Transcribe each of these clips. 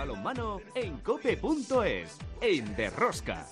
balonmano en cope.es, en Derrosca.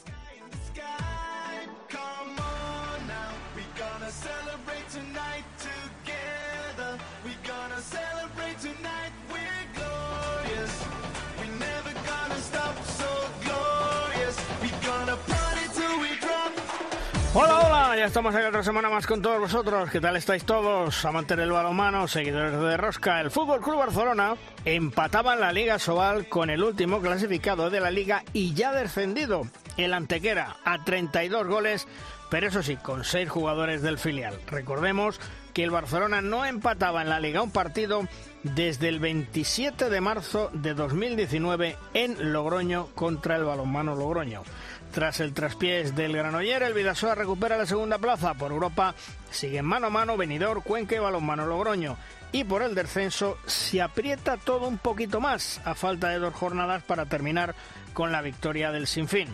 Ya estamos aquí otra semana más con todos vosotros. ¿Qué tal estáis todos? Amantes del balonmano, seguidores de Rosca. El Fútbol Club Barcelona empataba en la Liga Sobal con el último clasificado de la Liga y ya descendido, el Antequera, a 32 goles, pero eso sí, con 6 jugadores del filial. Recordemos que el Barcelona no empataba en la Liga un partido desde el 27 de marzo de 2019 en Logroño contra el balonmano Logroño. Tras el traspiés del Granoller, el Vidasoa recupera la segunda plaza. Por Europa siguen mano a mano Benidorm, Cuenca y Balonmano Logroño. Y por el descenso se aprieta todo un poquito más, a falta de dos jornadas para terminar con la victoria del Sinfín.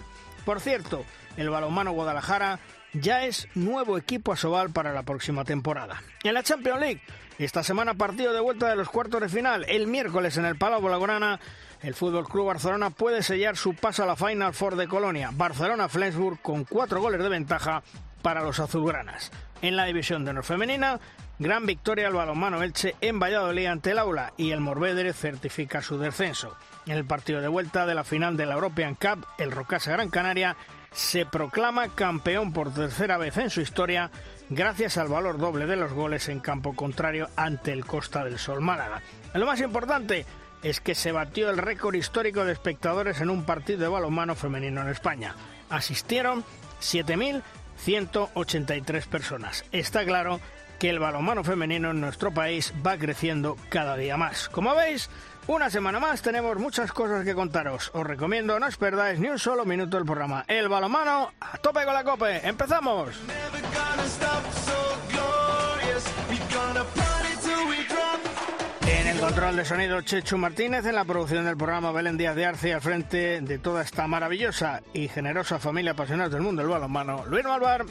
Por cierto, el Balonmano Guadalajara ya es nuevo equipo asobal para la próxima temporada. En la Champions League, esta semana partido de vuelta de los cuartos de final. El miércoles en el Palau Blaugrana el Fútbol Club Barcelona puede sellar su paso a la Final Four de Colonia. Barcelona-Flensburg con cuatro goles de ventaja para los azulgranas. En la división de honor femenina, gran victoria al balonmano Elche en Valladolid ante el Aula y el Morvedre certifica su descenso. En el partido de vuelta de la final de la European Cup, el Rocasa Gran Canaria se proclama campeón por tercera vez en su historia gracias al valor doble de los goles en campo contrario ante el Costa del Sol Málaga. lo más importante, es que se batió el récord histórico de espectadores en un partido de balonmano femenino en España. Asistieron 7.183 personas. Está claro que el balonmano femenino en nuestro país va creciendo cada día más. Como veis, una semana más tenemos muchas cosas que contaros. Os recomiendo no os perdáis ni un solo minuto del programa. El balonmano a tope con la cope. ¡Empezamos! Control de sonido Chechu Martínez, en la producción del programa Belén Díaz de Arce al frente de toda esta maravillosa y generosa familia apasionada del mundo del balonmano, Luis Malvar.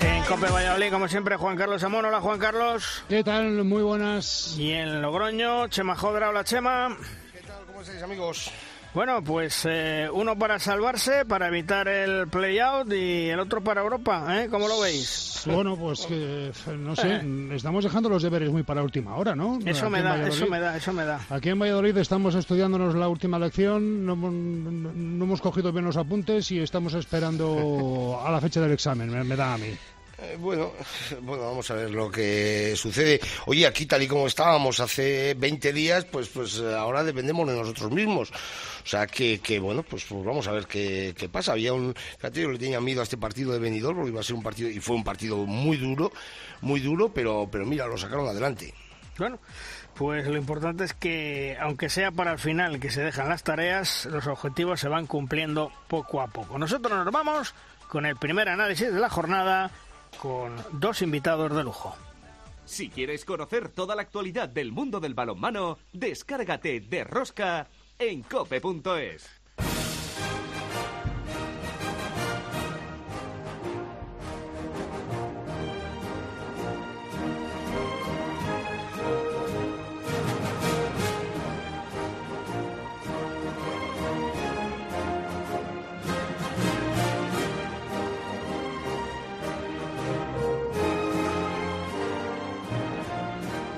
En Cope Valladolid, como siempre, Juan Carlos Amón. Hola, Juan Carlos. ¿Qué tal? Muy buenas. Y en Logroño, Chema Jodra. Hola, Chema. ¿Qué tal? ¿Cómo estáis, amigos? Bueno, pues eh, uno para salvarse, para evitar el play-out y el otro para Europa, ¿eh? ¿Cómo lo veis? Bueno, pues no sé, eh. estamos dejando los deberes muy para última hora, ¿no? Eso me da, eso me da, eso me da. Aquí en Valladolid estamos estudiándonos la última lección, no, hemos cogido bien los apuntes y estamos esperando a la fecha del examen, me da a mí. Eh, bueno, bueno, vamos a ver lo que sucede. Oye, aquí tal y como estábamos hace 20 días, pues, pues eh, ahora dependemos de nosotros mismos. O sea que, que bueno, pues, pues vamos a ver qué, qué, pasa. Había un, fíjate, yo le tenía miedo a este partido de Benidorm porque iba a ser un partido y fue un partido muy duro, muy duro, pero, pero mira, lo sacaron adelante. Bueno. Pues lo importante es que, aunque sea para el final que se dejan las tareas, los objetivos se van cumpliendo poco a poco. Nosotros nos vamos con el primer análisis de la jornada con dos invitados de lujo. Si quieres conocer toda la actualidad del mundo del balonmano, descárgate de Rosca en cope.es.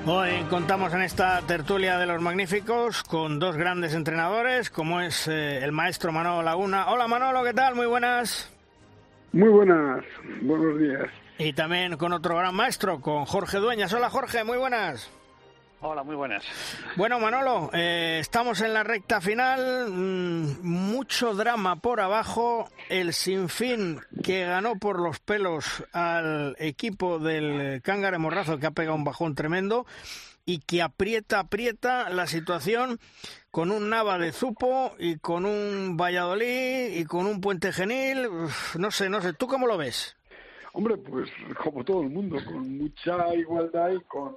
Hoy contamos en esta tertulia de los magníficos con dos grandes entrenadores, como es eh, el maestro Manolo Laguna. Hola Manolo, ¿qué tal? Muy buenas. Muy buenas, buenos días. Y también con otro gran maestro, con Jorge Dueñas. Hola Jorge, muy buenas. Hola, muy buenas. Bueno, Manolo, eh, estamos en la recta final. Mm, mucho drama por abajo. El sinfín que ganó por los pelos al equipo del Cángare Morrazo, que ha pegado un bajón tremendo y que aprieta, aprieta la situación con un Nava de Zupo y con un Valladolid y con un Puente Genil. no sé, no sé. ¿Tú cómo lo ves? Hombre, pues como todo el mundo, con mucha igualdad y con...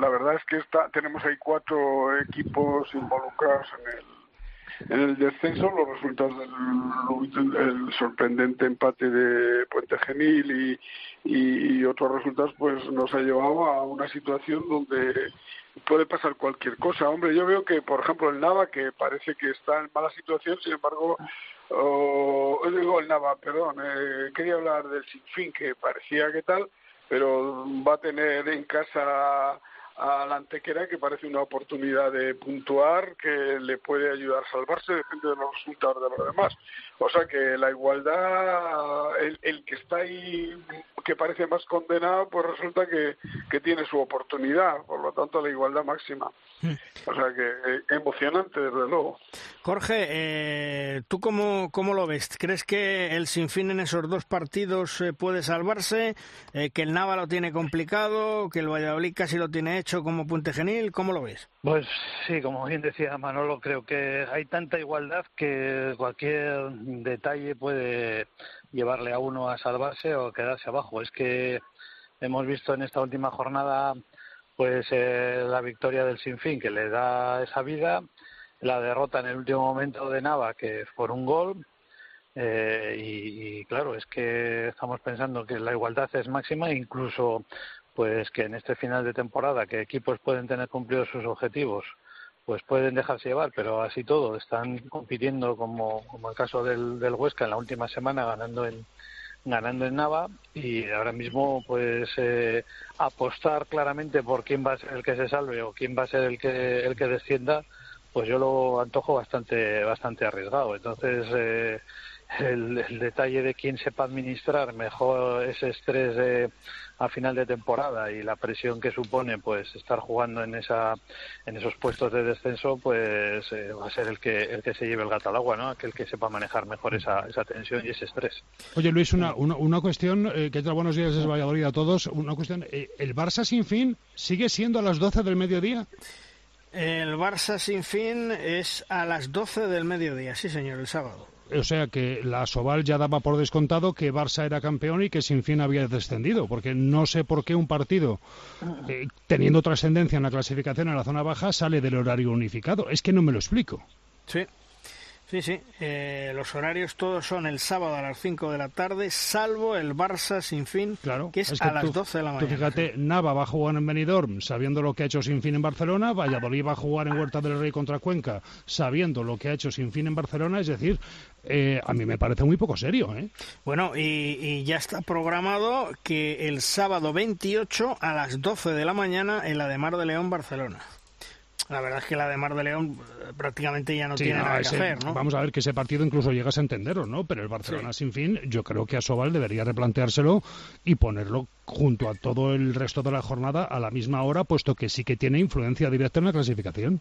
La verdad es que está, tenemos ahí cuatro equipos involucrados en el, en el descenso, los resultados del sorprendente empate de Puente Genil y, y, otros resultados pues nos ha llevado a una situación donde puede pasar cualquier cosa. Hombre, yo veo que, por ejemplo, el Nava, que parece que está en mala situación, sin embargo, oh, digo el Nava, perdón, eh, quería hablar del Sinfín, que parecía que tal, pero va a tener en casa a la Antequera que parece una oportunidad de puntuar que le puede ayudar a salvarse, depende de los resultados de los demás. O sea que la igualdad, el, el que está ahí que parece más condenado, pues resulta que, que tiene su oportunidad, por lo tanto la igualdad máxima. Hmm. O sea que eh, emocionante, desde luego. Jorge, eh, ¿tú cómo, cómo lo ves? ¿Crees que el Sinfín en esos dos partidos eh, puede salvarse? ¿Que el Nava lo tiene complicado? ¿Que el Valladolid casi lo tiene hecho como Puente Genil? ¿Cómo lo ves? Pues sí, como bien decía Manolo, creo que hay tanta igualdad que cualquier detalle puede llevarle a uno a salvarse o quedarse abajo. Es que hemos visto en esta última jornada pues eh, la victoria del Sinfín que le da esa vida, la derrota en el último momento de Nava que por un gol eh, y, claro es que estamos pensando que la igualdad es máxima incluso pues que en este final de temporada que equipos pueden tener cumplidos sus objetivos pues pueden dejarse llevar, pero así todo, están compitiendo como, como el caso del, del Huesca en la última semana ganando en, ganando en Nava y ahora mismo pues eh, apostar claramente por quién va a ser el que se salve o quién va a ser el que el que descienda pues yo lo antojo bastante bastante arriesgado. Entonces eh, el, el, detalle de quién sepa administrar mejor ese estrés de a final de temporada y la presión que supone pues estar jugando en esa en esos puestos de descenso pues eh, va a ser el que el que se lleve el gato al agua no aquel que sepa manejar mejor esa, esa tensión y ese estrés. Oye Luis una una, una cuestión eh, que trae buenos días es Valladolid a todos. Una cuestión eh, el Barça sin fin sigue siendo a las 12 del mediodía el Barça sin fin es a las 12 del mediodía sí señor el sábado o sea que la Soval ya daba por descontado que Barça era campeón y que sin fin había descendido, porque no sé por qué un partido eh, teniendo trascendencia en la clasificación en la zona baja sale del horario unificado. Es que no me lo explico. Sí, Sí, sí. Eh, los horarios todos son el sábado a las 5 de la tarde, salvo el Barça sin fin, claro, que es, a las 12 de la mañana. Tú fíjate, Nava va a jugar en Benidorm sabiendo lo que ha hecho sin fin en Barcelona, Valladolid va a jugar en Huerta del Rey contra Cuenca sabiendo lo que ha hecho sin fin en Barcelona, es decir, eh, a mí me parece muy poco serio. ¿eh? Bueno, y, y, ya está programado que el sábado 28 a las 12 de la mañana en la de Mar de León, Barcelona. La verdad es que la de Mar de León eh, prácticamente ya no sí, tiene nada ese, que hacer, ¿no? Vamos a ver que ese partido incluso llegas a entenderlo, ¿no? Pero el Barcelona sí. sin fin, yo creo que a Sobal debería replanteárselo y ponerlo junto a todo el resto de la jornada a la misma hora, puesto que sí que tiene influencia directa en la clasificación.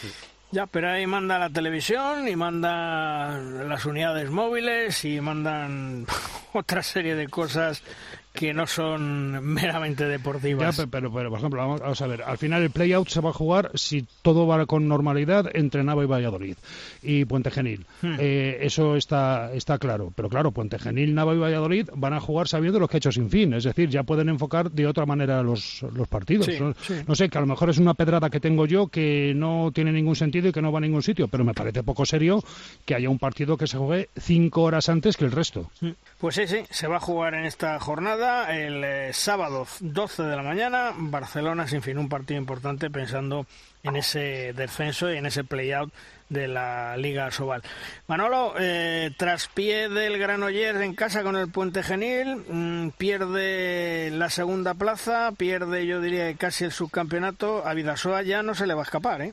Sí. Ya, pero ahí manda la televisión y manda las unidades móviles y mandan otra serie de cosas que no son meramente deportivas. Ya, pero, pero, por ejemplo, vamos, vamos, a ver, al final el play-out se va a jugar si todo va con normalidad entre Nava y Valladolid y Puente Genil. Hmm. Eh, eso está, está claro. Pero claro, Puente Genil, Nava y Valladolid van a jugar sabiendo lo que ha hecho sin fin. Es decir, ya pueden enfocar de otra manera los, los partidos. Sí, no, sí. no, sé, que a lo mejor es una pedrada que tengo yo que no tiene ningún sentido y que no va a ningún sitio, pero me parece poco serio que haya un partido que se juegue cinco horas antes que el resto. Pues sí, sí, se va a jugar en esta jornada el eh, sábado 12 de la mañana, Barcelona sin fin, un partido importante pensando en ese descenso y en ese play-out de la Liga Sobal. Manolo, eh, tras pie del Granollers en casa con el Puente Genil, mmm, pierde la segunda plaza, pierde yo diría casi el subcampeonato, a Vidasoa ya no se le va a escapar, ¿eh?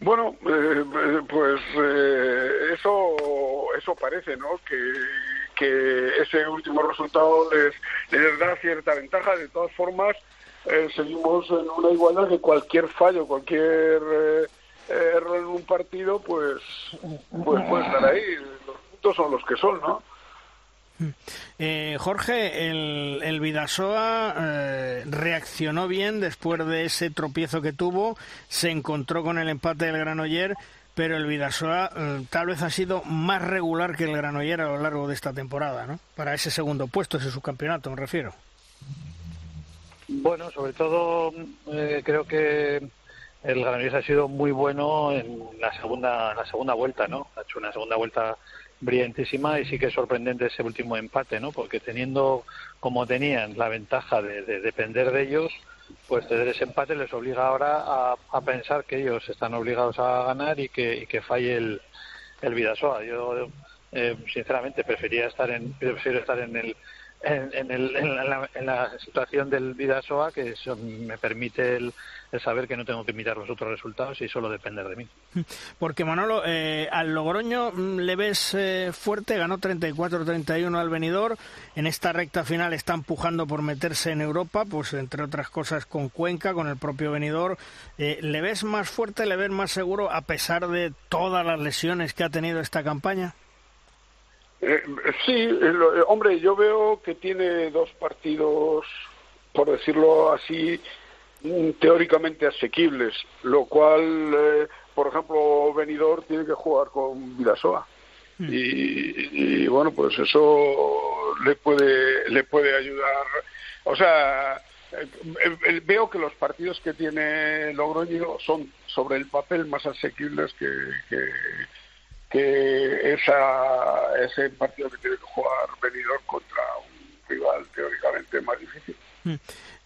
Bueno, eh, pues eh, eso eso parece, ¿no? Que, que ese último resultado les, les da cierta ventaja. De todas formas, eh, seguimos en una igualdad que cualquier fallo, cualquier eh, error en un partido, pues, pues puede estar ahí. Los puntos son los que son, ¿no? Eh, Jorge, el, el Vidasoa eh, reaccionó bien después de ese tropiezo que tuvo, se encontró con el empate del Granoller, pero el Vidasoa eh, tal vez ha sido más regular que el Granoller a lo largo de esta temporada, ¿no? Para ese segundo puesto, ese subcampeonato, me refiero. Bueno, sobre todo eh, creo que el Granollers ha sido muy bueno en la segunda, la segunda vuelta, ¿no? Ha hecho una segunda vuelta brillantísima y sí que es sorprendente ese último empate, ¿no? Porque teniendo como tenían la ventaja de depender de ellos, pues ceder ese empate les obliga ahora a, pensar que ellos están obligados a ganar y que, que falle el, el Vidasoa. Yo, eh, sinceramente, prefería estar en, prefiero estar en el en, el, en, la, situación del Vidasoa que me permite el, saber que no tengo que mirar los otros resultados y solo depender de mí. Porque Manolo, eh, al Logroño mm, le ves eh, fuerte, ganó 34-31 al venidor, en esta recta final está empujando por meterse en Europa, pues entre otras cosas con Cuenca, con el propio venidor. Eh, ¿Le ves más fuerte, le ves más seguro a pesar de todas las lesiones que ha tenido esta campaña? Eh, sí, eh, hombre, yo veo que tiene dos partidos, por decirlo así, teóricamente asequibles, lo cual, eh, por ejemplo, Benidorm tiene que jugar con Vidasoa. Hmm. Y, bueno, pues eso le puede, le puede ayudar. O sea, veo que los partidos que tiene Logroño son sobre el papel más asequibles que, que esa, ese partido que tiene que jugar venidor contra un rival teóricamente más difícil.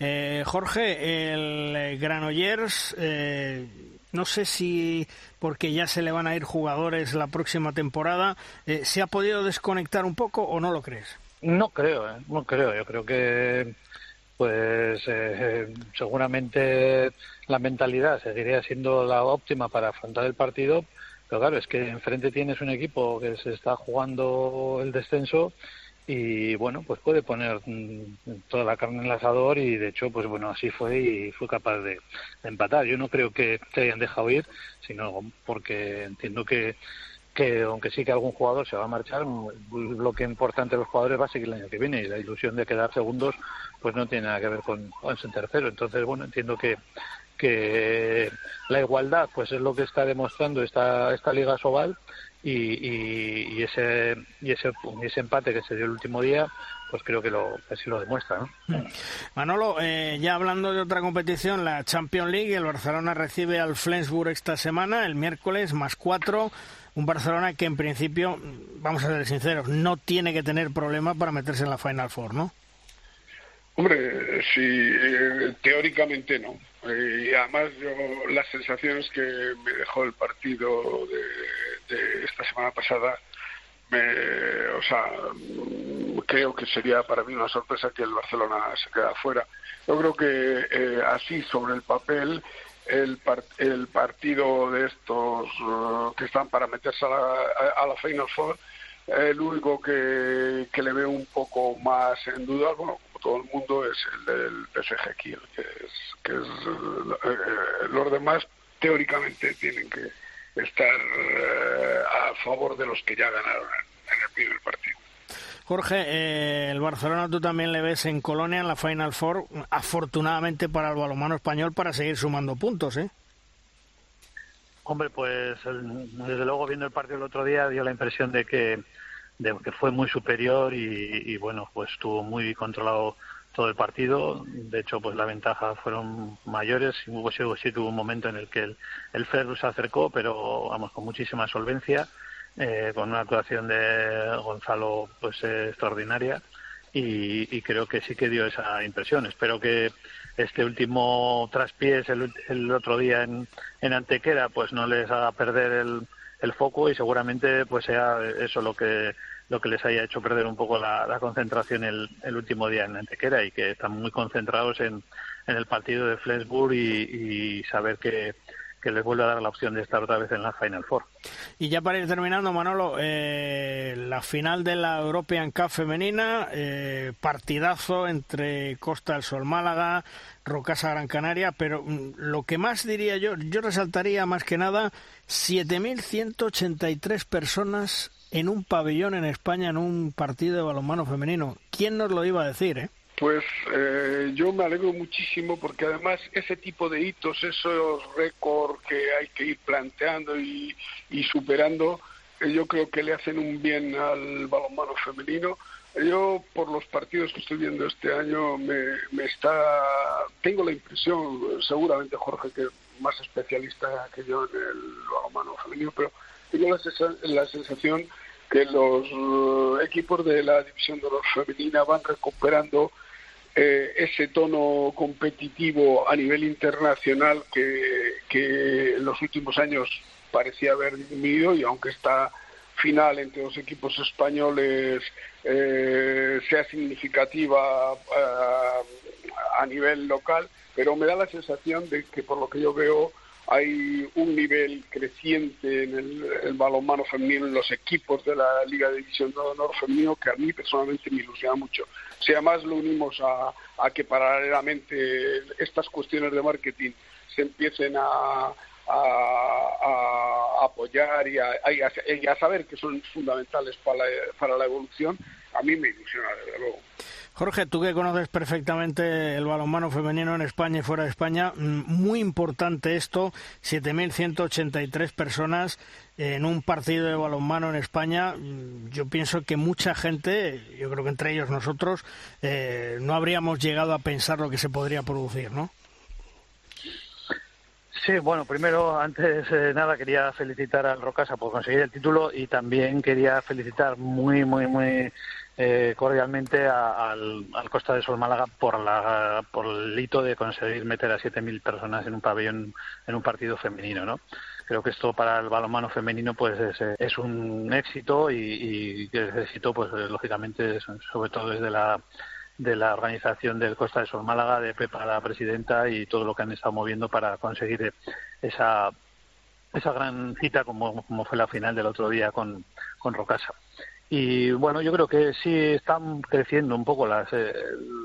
Eh, Jorge, el Granollers, eh, no sé si porque ya se le van a ir jugadores la próxima temporada, eh, ¿se ha podido desconectar un poco o no lo crees? No creo, eh, no creo. Yo creo que pues seguramente la mentalidad seguiría siendo la óptima para afrontar el partido, pero claro, es que enfrente tienes un equipo que se está jugando el descenso y bueno, pues puede poner mm, toda la carne en el asador y de hecho, pues bueno, así fue y fue capaz de, empatar. Yo no creo que te hayan dejado ir, sino porque entiendo que que aunque sí que algún jugador se va a marchar, lo que importante de los jugadores va a seguir el año que viene y la ilusión de quedar segundos pues no tiene nada que ver con, con ser tercero. Entonces, bueno, entiendo que, que la igualdad pues es lo que está demostrando esta, esta Liga Sobal y, y, ese, y, ese, ese empate que se dio el último día pues creo que lo así lo demuestra. ¿no? Manolo, eh, ya hablando de otra competición, la Champions League, el Barcelona recibe al Flensburg esta semana, el miércoles, más cuatro. Un Barcelona que en principio, vamos a ser sinceros, no tiene que tener problema para meterse en la Final Four, ¿no? Hombre, sí, eh, teóricamente no. Eh, y además yo las sensaciones que me dejó el partido de, esta semana pasada, me, o sea, creo que sería para mí una sorpresa que el Barcelona se quede fuera. Yo creo que eh, así sobre el papel el, el partido de estos que están para meterse a la, a la Final Four, el único que, que le veo un poco más en duda, bueno, todo el mundo es el del PSG Kiel, que es, que es eh, los demás teóricamente tienen que estar eh, a favor de los que ya ganaron en, el primer partido. Jorge, eh, el Barcelona tú también le ves en Colonia en la Final Four, afortunadamente para el balonmano español para seguir sumando puntos, ¿eh? Hombre, pues desde luego viendo el partido el otro día dio la impresión de que de que fue muy superior y, bueno, pues estuvo muy controlado todo el partido. De hecho, pues la ventaja fueron mayores. Hubo sí, sí tuvo un momento en el que el, el Ferro se acercó, pero vamos, con muchísima solvencia, eh, con una actuación de Gonzalo pues extraordinaria. Y, y, creo que sí que dio esa impresión. Espero que este último traspiés el, el otro día en, en Antequera pues no les haga perder el, el foco y seguramente pues sea eso lo que lo que les haya hecho perder un poco la, concentración el, el, último día en Antequera y que están muy concentrados en, en el partido de Flensburg y, saber que, que les vuelve a dar la opción de estar otra vez en la Final Four. Y ya para ir terminando, Manolo, eh, la final de la European Cup femenina, eh, partidazo entre Costa del Sol Málaga, Rocasa Gran Canaria, pero mm, lo que más diría yo, yo resaltaría más que nada 7.183 personas en un pabellón en España en un partido de balonmano femenino. ¿Quién nos lo iba a decir, eh? Pues eh, yo me alegro muchísimo porque además ese tipo de hitos, esos récords que hay que ir planteando y, y superando, eh, yo creo que le hacen un bien al balonmano femenino. Yo, por los partidos que estoy viendo este año, me, me está, tengo la impresión, seguramente Jorge, que es más especialista que yo en el balonmano femenino, pero tengo la, sensación que los eh, equipos de la división de honor femenina van recuperando eh, ese tono competitivo a nivel internacional que, que en los últimos años parecía haber disminuido y aunque esta final entre los equipos españoles eh, sea significativa eh, a nivel local, pero me da la sensación de que por lo que yo veo hay un nivel creciente en el, balonmano femenino en los equipos de la Liga de División de Honor femenino que a mí personalmente me ilusiona mucho. Si además lo unimos a, a que paralelamente estas cuestiones de marketing se empiecen a, a, apoyar y a, saber que son fundamentales para la, para la evolución, a mí me ilusiona, desde luego. Jorge, tú que conoces perfectamente el balonmano femenino en España y fuera de España, mm, muy importante esto, 7.183 personas en un partido de balonmano en España. Mm, yo pienso que mucha gente, yo creo que entre ellos nosotros, eh, no habríamos llegado a pensar lo que se podría producir, ¿no? Sí, bueno, primero, antes de nada, quería felicitar al Rocasa por conseguir el título y también quería felicitar muy, muy, muy eh, cordialmente al, Costa de Sol Málaga por, la, por el hito de conseguir meter a 7.000 personas en un pabellón, en un partido femenino, ¿no? Creo que esto para el balonmano femenino pues es, un éxito y, y ese éxito pues lógicamente sobre todo desde la de la organización del Costa de Sol Málaga, de Pepa, la presidenta, y todo lo que han estado moviendo para conseguir esa, esa gran cita como, como fue la final del otro día con, con Rocasa. Y bueno, yo creo que sí están creciendo un poco las, eh,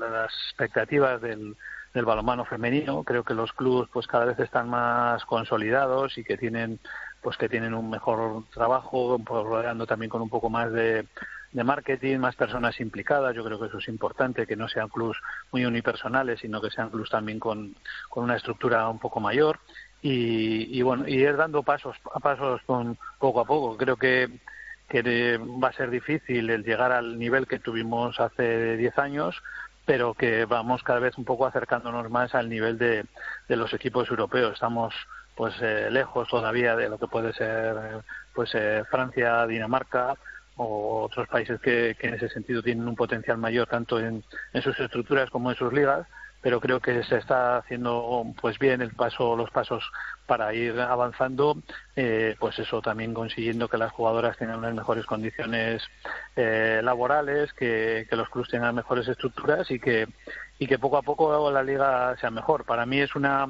las expectativas del, del balonmano femenino. Creo que los clubes pues cada vez están más consolidados y que tienen pues que tienen un mejor trabajo, rodeando también con un poco más de, de marketing, más personas implicadas. Yo creo que eso es importante, que no sean clubs muy unipersonales, sino que sean clubs también con, con una estructura un poco mayor. Y, y, bueno, y ir dando pasos a pasos con, poco a poco. Creo que, que va a ser difícil el llegar al nivel que tuvimos hace 10 años, pero que vamos cada vez un poco acercándonos más al nivel de, de los equipos europeos. Estamos pues eh, lejos todavía de lo que puede ser pues eh, Francia, Dinamarca, o otros países que, en ese sentido tienen un potencial mayor tanto en, sus estructuras como en sus ligas pero creo que se está haciendo pues bien el paso los pasos para ir avanzando eh, pues eso también consiguiendo que las jugadoras tengan unas mejores condiciones eh, laborales que, que, los clubes tengan mejores estructuras y que y que poco a poco la liga sea mejor. Para mí es una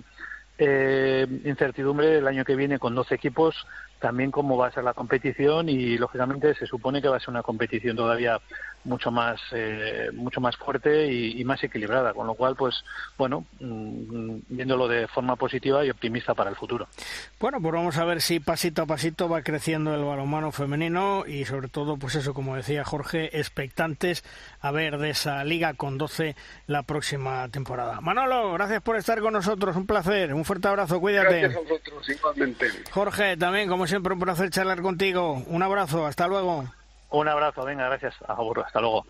eh, incertidumbre el año que viene con 12 equipos también cómo va a ser la competición y lógicamente se supone que va a ser una competición todavía mucho más eh, mucho más fuerte y, más equilibrada. Con lo cual pues bueno mm, viéndolo de forma positiva y optimista para el futuro. Bueno pues vamos a ver si pasito a pasito va creciendo el balonmano femenino y sobre todo pues eso como decía Jorge expectantes a ver de esa liga con 12 la próxima temporada. Manolo gracias por estar con nosotros un placer un fuerte abrazo cuídate. Gracias a vosotros igualmente. Jorge también como siempre un placer charlar contigo. Un abrazo hasta luego un abrazo, venga, gracias. Hasta luego.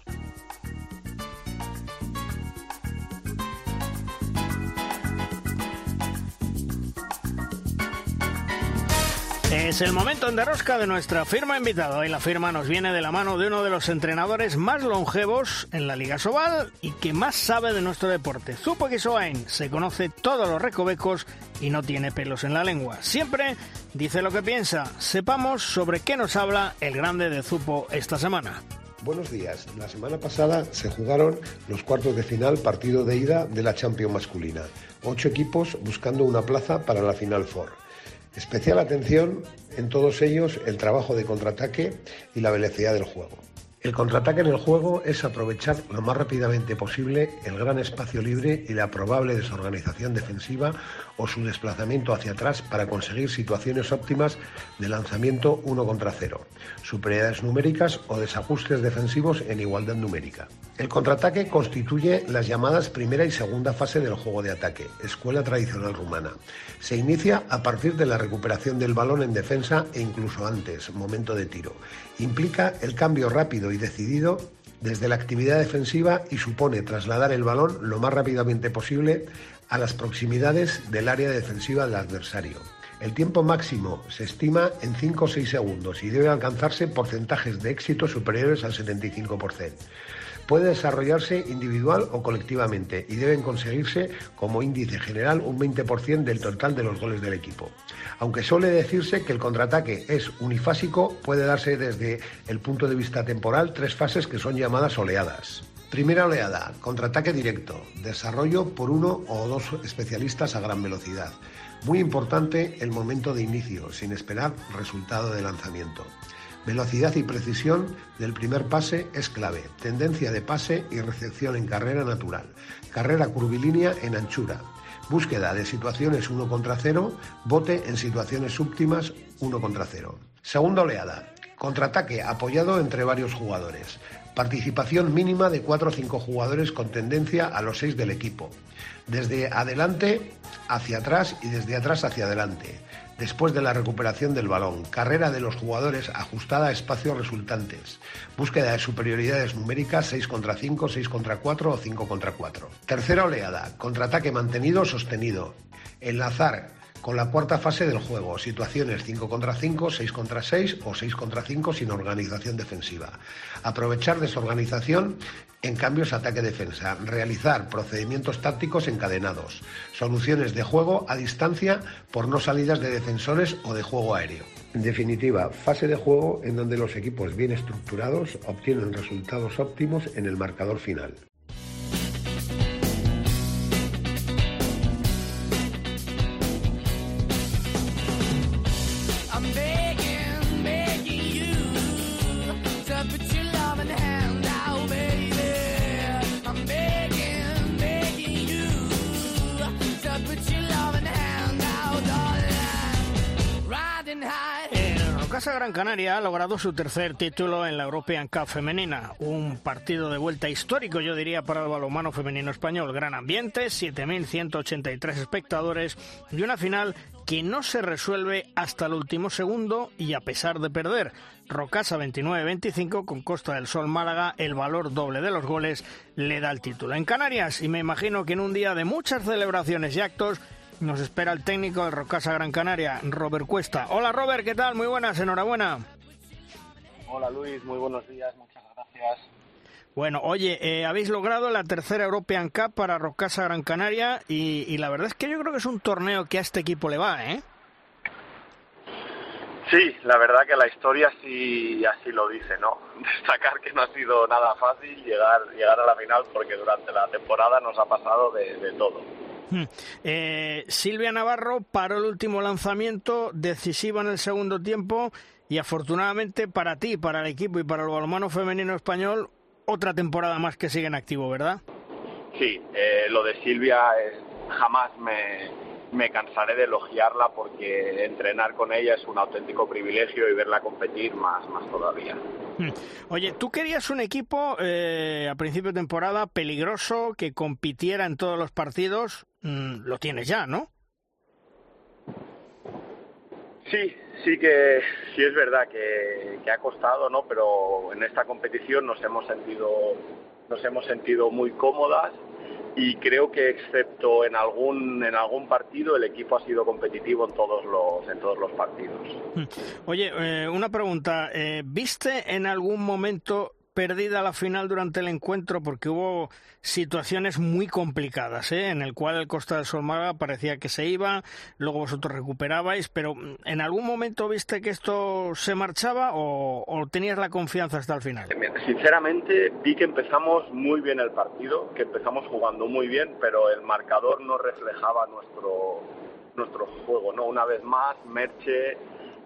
Es el momento en derrosca de nuestra firma invitada. Hoy la firma nos viene de la mano de uno de los entrenadores más longevos en la Liga Sobal y que más sabe de nuestro deporte. Zupo Soain se conoce todos los recovecos y no tiene pelos en la lengua. Siempre dice lo que piensa. Sepamos sobre qué nos habla el grande de Zupo esta semana. Buenos días. La semana pasada se jugaron los cuartos de final partido de ida de la Champions masculina. Ocho equipos buscando una plaza para la Final Four. Especial atención en todos ellos el trabajo de contraataque y la velocidad del juego. El contraataque en el juego es aprovechar lo más rápidamente posible el gran espacio libre y la probable desorganización defensiva o su desplazamiento hacia atrás para conseguir situaciones óptimas de lanzamiento uno contra cero, superioridades numéricas o desajustes defensivos en igualdad numérica. El contraataque constituye las llamadas primera y segunda fase del juego de ataque, escuela tradicional rumana. Se inicia a partir de la recuperación del balón en defensa e incluso antes, momento de tiro implica el cambio rápido y decidido desde la actividad defensiva y supone trasladar el balón lo más rápidamente posible a las proximidades del área defensiva del adversario. El tiempo máximo se estima en 5 o 6 segundos y debe alcanzarse porcentajes de éxito superiores al 75%. Puede desarrollarse individual o colectivamente y deben conseguirse como índice general un 20% del total de los goles del equipo. Aunque suele decirse que el contraataque es unifásico, puede darse desde el punto de vista temporal tres fases que son llamadas oleadas. Primera oleada, contraataque directo, desarrollo por uno o dos especialistas a gran velocidad. Muy importante el momento de inicio, sin esperar resultado de lanzamiento. Velocidad y precisión del primer pase es clave. Tendencia de pase y recepción en carrera natural. Carrera curvilínea en anchura. Búsqueda de situaciones 1 contra 0. Bote en situaciones óptimas 1 contra 0. Segunda oleada. Contraataque apoyado entre varios jugadores. Participación mínima de 4 o 5 jugadores con tendencia a los 6 del equipo. Desde adelante hacia atrás y desde atrás hacia adelante después de la recuperación del balón, carrera de los jugadores ajustada a espacios resultantes, búsqueda de superioridades numéricas 6 contra 5, 6 contra 4 o 5 contra 4. Tercera oleada, contraataque mantenido sostenido, enlazar con la cuarta fase del juego, situaciones 5 contra 5, 6 contra 6 o 6 contra 5 sin organización defensiva. Aprovechar desorganización en cambios ataque-defensa, realizar procedimientos tácticos encadenados, soluciones de juego a distancia por no salidas de defensores o de juego aéreo. En definitiva, fase de juego en donde los equipos bien estructurados obtienen resultados óptimos en el marcador final. Casa Gran Canaria ha logrado su tercer título en la European Cup femenina, un partido de vuelta histórico, yo diría, para el balonmano femenino español. Gran ambiente, 7.183 espectadores y una final que no se resuelve hasta el último segundo y a pesar de perder. Rocasa 29-25 con Costa del Sol Málaga, el valor doble de los goles le da el título. En Canarias, y me imagino que en un día de muchas celebraciones y actos, nos espera el técnico del Rocasa Gran Canaria, Robert Cuesta. Hola Robert, ¿qué tal? Muy buenas, enhorabuena. Hola Luis, muy buenos días, muchas gracias. Bueno, oye, eh, habéis logrado la tercera European Cup para Rocasa Gran Canaria y, la verdad es que yo creo que es un torneo que a este equipo le va, ¿eh? Sí, la verdad que la historia sí así lo dice, ¿no? Destacar que no ha sido nada fácil llegar llegar a la final porque durante la temporada nos ha pasado de todo. Hmm. Eh, Silvia Navarro paró el último lanzamiento decisivo en el segundo tiempo y afortunadamente para ti, para el equipo y para el balonmano femenino español, otra temporada más que sigue en activo, ¿verdad? Sí, eh, lo de Silvia jamás me, me cansaré de elogiarla porque entrenar con ella es un auténtico privilegio y verla competir más, más todavía. Hmm. Oye, tú querías un equipo eh, a principio de temporada peligroso, que compitiera en todos los partidos. Mm, lo tienes ya, ¿no? Sí, sí que sí es verdad que, que, ha costado, ¿no? Pero en esta competición nos hemos sentido nos hemos sentido muy cómodas y creo que excepto en algún en algún partido el equipo ha sido competitivo en todos los en todos los partidos. Oye, eh, una pregunta, eh, ¿viste en algún momento perdida la final durante el encuentro porque hubo situaciones muy complicadas, ¿eh? en el cual el Costa del Sol Málaga parecía que se iba, luego vosotros recuperabais, pero mm, ¿en algún momento viste que esto se marchaba o, tenías la confianza hasta el final? Sinceramente vi que empezamos muy bien el partido, que empezamos jugando muy bien, pero el marcador no reflejaba nuestro, nuestro juego. ¿no? Una vez más, Merche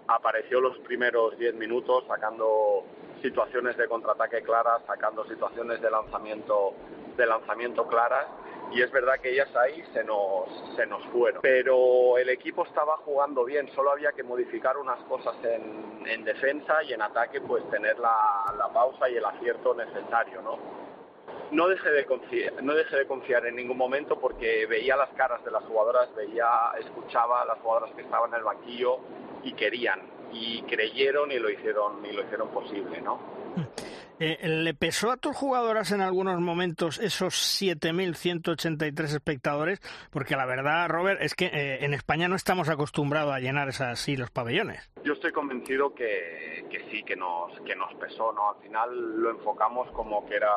apareció los primeros 10 minutos sacando situaciones de contraataque claras, sacando situaciones de lanzamiento, de lanzamiento claras y es verdad que ellas ahí se nos, se nos fueron. Pero el equipo estaba jugando bien, solo había que modificar unas cosas en, en defensa y en ataque pues tener la, la, pausa y el acierto necesario, ¿no? No dejé, de confiar, no dejé de confiar en ningún momento porque veía las caras de las jugadoras, veía, escuchaba a las jugadoras que estaban en el banquillo y querían y creyeron y lo hicieron y lo hicieron posible, ¿no? Eh, ¿Le pesó a tus jugadoras en algunos momentos esos 7.183 espectadores? Porque la verdad, Robert, es que eh, en España no estamos acostumbrados a llenar así los pabellones. Yo estoy convencido que, sí, que nos, que nos pesó, ¿no? Al final lo enfocamos como que era,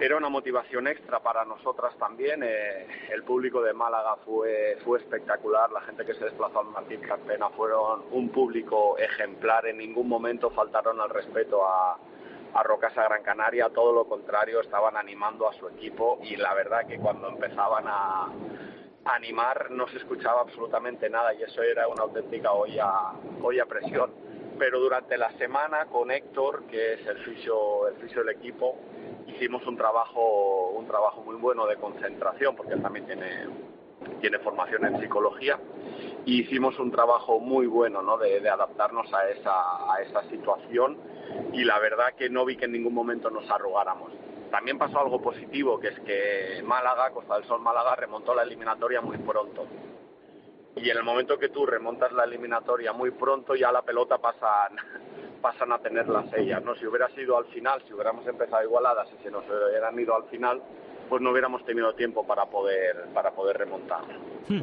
era una motivación extra para nosotras también. Eh, el público de Málaga fue, fue espectacular, la gente que se desplazó al Martín Carpena fueron un público ejemplar, en ningún momento faltaron al respeto a a Rocasa Gran Canaria, todo lo contrario, estaban animando a su equipo y la verdad que cuando empezaban a, animar no se escuchaba absolutamente nada y eso era una auténtica olla, olla presión. Pero durante la semana con Héctor, que es el fisio, el fisio del equipo, hicimos un trabajo, un trabajo muy bueno de concentración, porque él también tiene, tiene formación en psicología, y hicimos un trabajo muy bueno ¿no? de, de adaptarnos a esa, a esa situación y la verdad que no vi que en ningún momento nos arrugáramos. También pasó algo positivo, que es que Málaga, Costa del Sol Málaga, remontó la eliminatoria muy pronto. Y en el momento que tú remontas la eliminatoria muy pronto, ya la pelota pasan, pasan a tener las ellas. ¿no? Si hubiera sido al final, si hubiéramos empezado igualadas y si nos hubieran ido al final, pues no hubiéramos tenido tiempo para poder, para poder remontar. Hmm.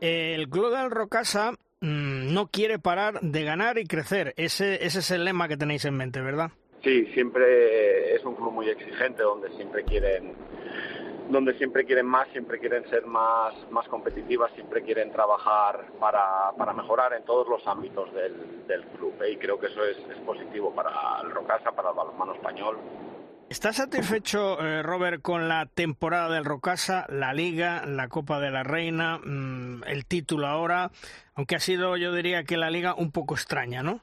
El Club del Rocasa Mm, no quiere parar de ganar y crecer. Ese, ese es el lema que tenéis en mente, ¿verdad? Sí, siempre es un club muy exigente donde siempre quieren donde siempre quieren más, siempre quieren ser más, más competitivas, siempre quieren trabajar para, para mejorar en todos los ámbitos del, del club. ¿eh? Y creo que eso es, es positivo para el Rocasa, para el balonmano español ¿Estás satisfecho, eh, Robert, con la temporada del Rocasa, la Liga, la Copa de la Reina, mm, el título ahora? Aunque ha sido, yo diría que la Liga un poco extraña, ¿no?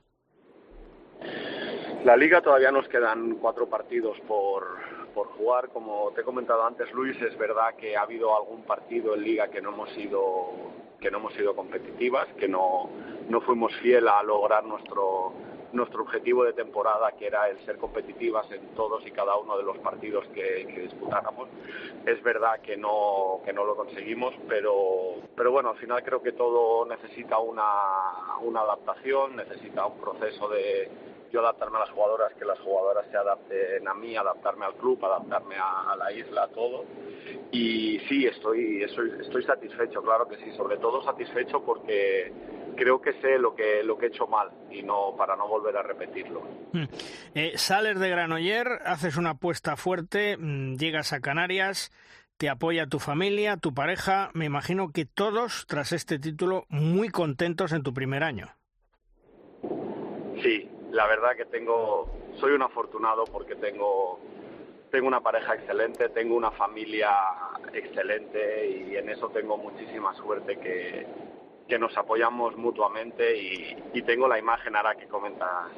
La Liga todavía nos quedan cuatro partidos por, por jugar. Como te he comentado antes, Luis, es verdad que ha habido algún partido en Liga que no hemos sido que no hemos sido competitivas, que no, no fuimos fiel a lograr nuestro nuestro objetivo de temporada, que era el ser competitivas en todos y cada uno de los partidos que, disputáramos. Es verdad que no, que no lo conseguimos, pero, pero bueno, al final creo que todo necesita una, una adaptación, necesita un proceso de yo adaptarme a las jugadoras, que las jugadoras se adapten a mí, adaptarme al club, adaptarme a, la isla, a todo. Y sí, estoy, estoy, estoy satisfecho, claro que sí, sobre todo satisfecho porque creo que sé lo que lo que he hecho mal y no para no volver a repetirlo. Hmm. Eh, sales de Granoller, haces una apuesta fuerte, mm, llegas a Canarias, te apoya tu familia, tu pareja. Me imagino que todos, tras este título, muy contentos en tu primer año. Sí, la verdad que tengo, soy un afortunado porque tengo tengo una pareja excelente, tengo una familia excelente y en eso tengo muchísima suerte que, que nos apoyamos mutuamente y, tengo la imagen ahora que comentas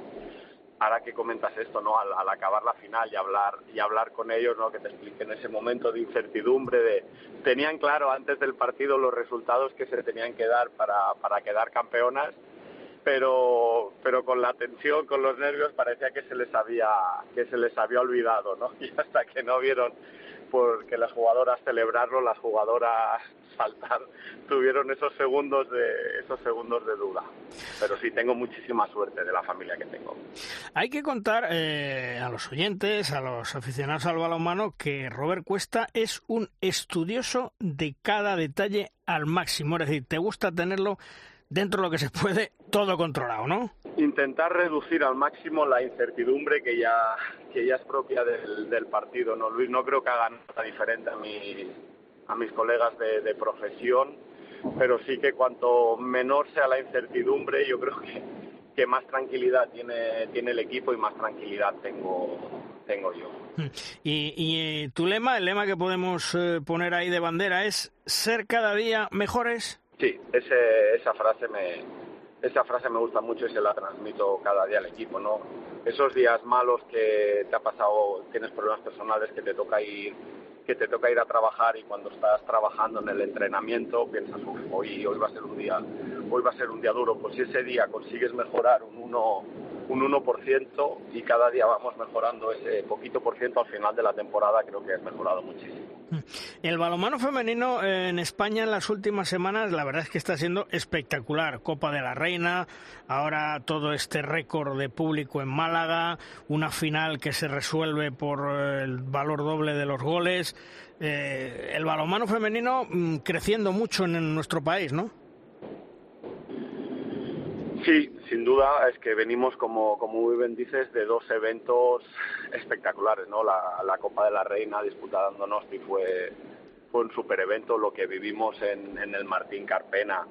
ahora que comentas esto no al, acabar la final y hablar y hablar con ellos no que te expliquen ese momento de incertidumbre de tenían claro antes del partido los resultados que se tenían que dar para, para quedar campeonas pero pero con la tensión con los nervios parecía que se les había que se les había olvidado no y hasta que no vieron porque las jugadoras celebrarlo, las jugadoras saltar, tuvieron esos segundos de esos segundos de duda. Pero sí tengo muchísima suerte de la familia que tengo. Hay que contar eh, a los oyentes, a los aficionados al balonmano, que Robert Cuesta es un estudioso de cada detalle al máximo. Es decir, te gusta tenerlo dentro de lo que se puede, todo controlado, ¿no? Intentar reducir al máximo la incertidumbre que ya, que ya es propia del, del partido, ¿no, Luis? No creo que hagan nada diferente a, mi, a mis colegas de, de profesión, pero sí que cuanto menor sea la incertidumbre, yo creo que, que más tranquilidad tiene, tiene el equipo y más tranquilidad tengo, tengo yo. Y, y eh, tu lema, el lema que podemos eh, poner ahí de bandera es ser cada día mejores. Sí, ese, esa frase me esa frase me gusta mucho y se la transmito cada día al equipo, ¿no? Esos días malos que te ha pasado, tienes problemas personales que te toca ir que te toca ir a trabajar y cuando estás trabajando en el entrenamiento piensas hoy hoy va a ser un día hoy va a ser un día duro pues si ese día consigues mejorar un 1 un 1% y cada día vamos mejorando ese poquito por ciento al final de la temporada, creo que has mejorado muchísimo. El balonmano femenino en España en las últimas semanas, la verdad es que está siendo espectacular. Copa de la Reina, ahora todo este récord de público en Málaga, una final que se resuelve por el valor doble de los goles. Eh, el balonmano femenino mm, creciendo mucho en nuestro país, ¿no? Sí, sin duda es que venimos, como, como muy bien dices, de dos eventos espectaculares, ¿no? La, la Copa de la Reina disputada en Donosti fue, fue un super evento, lo que vivimos en, en el Martín Carpena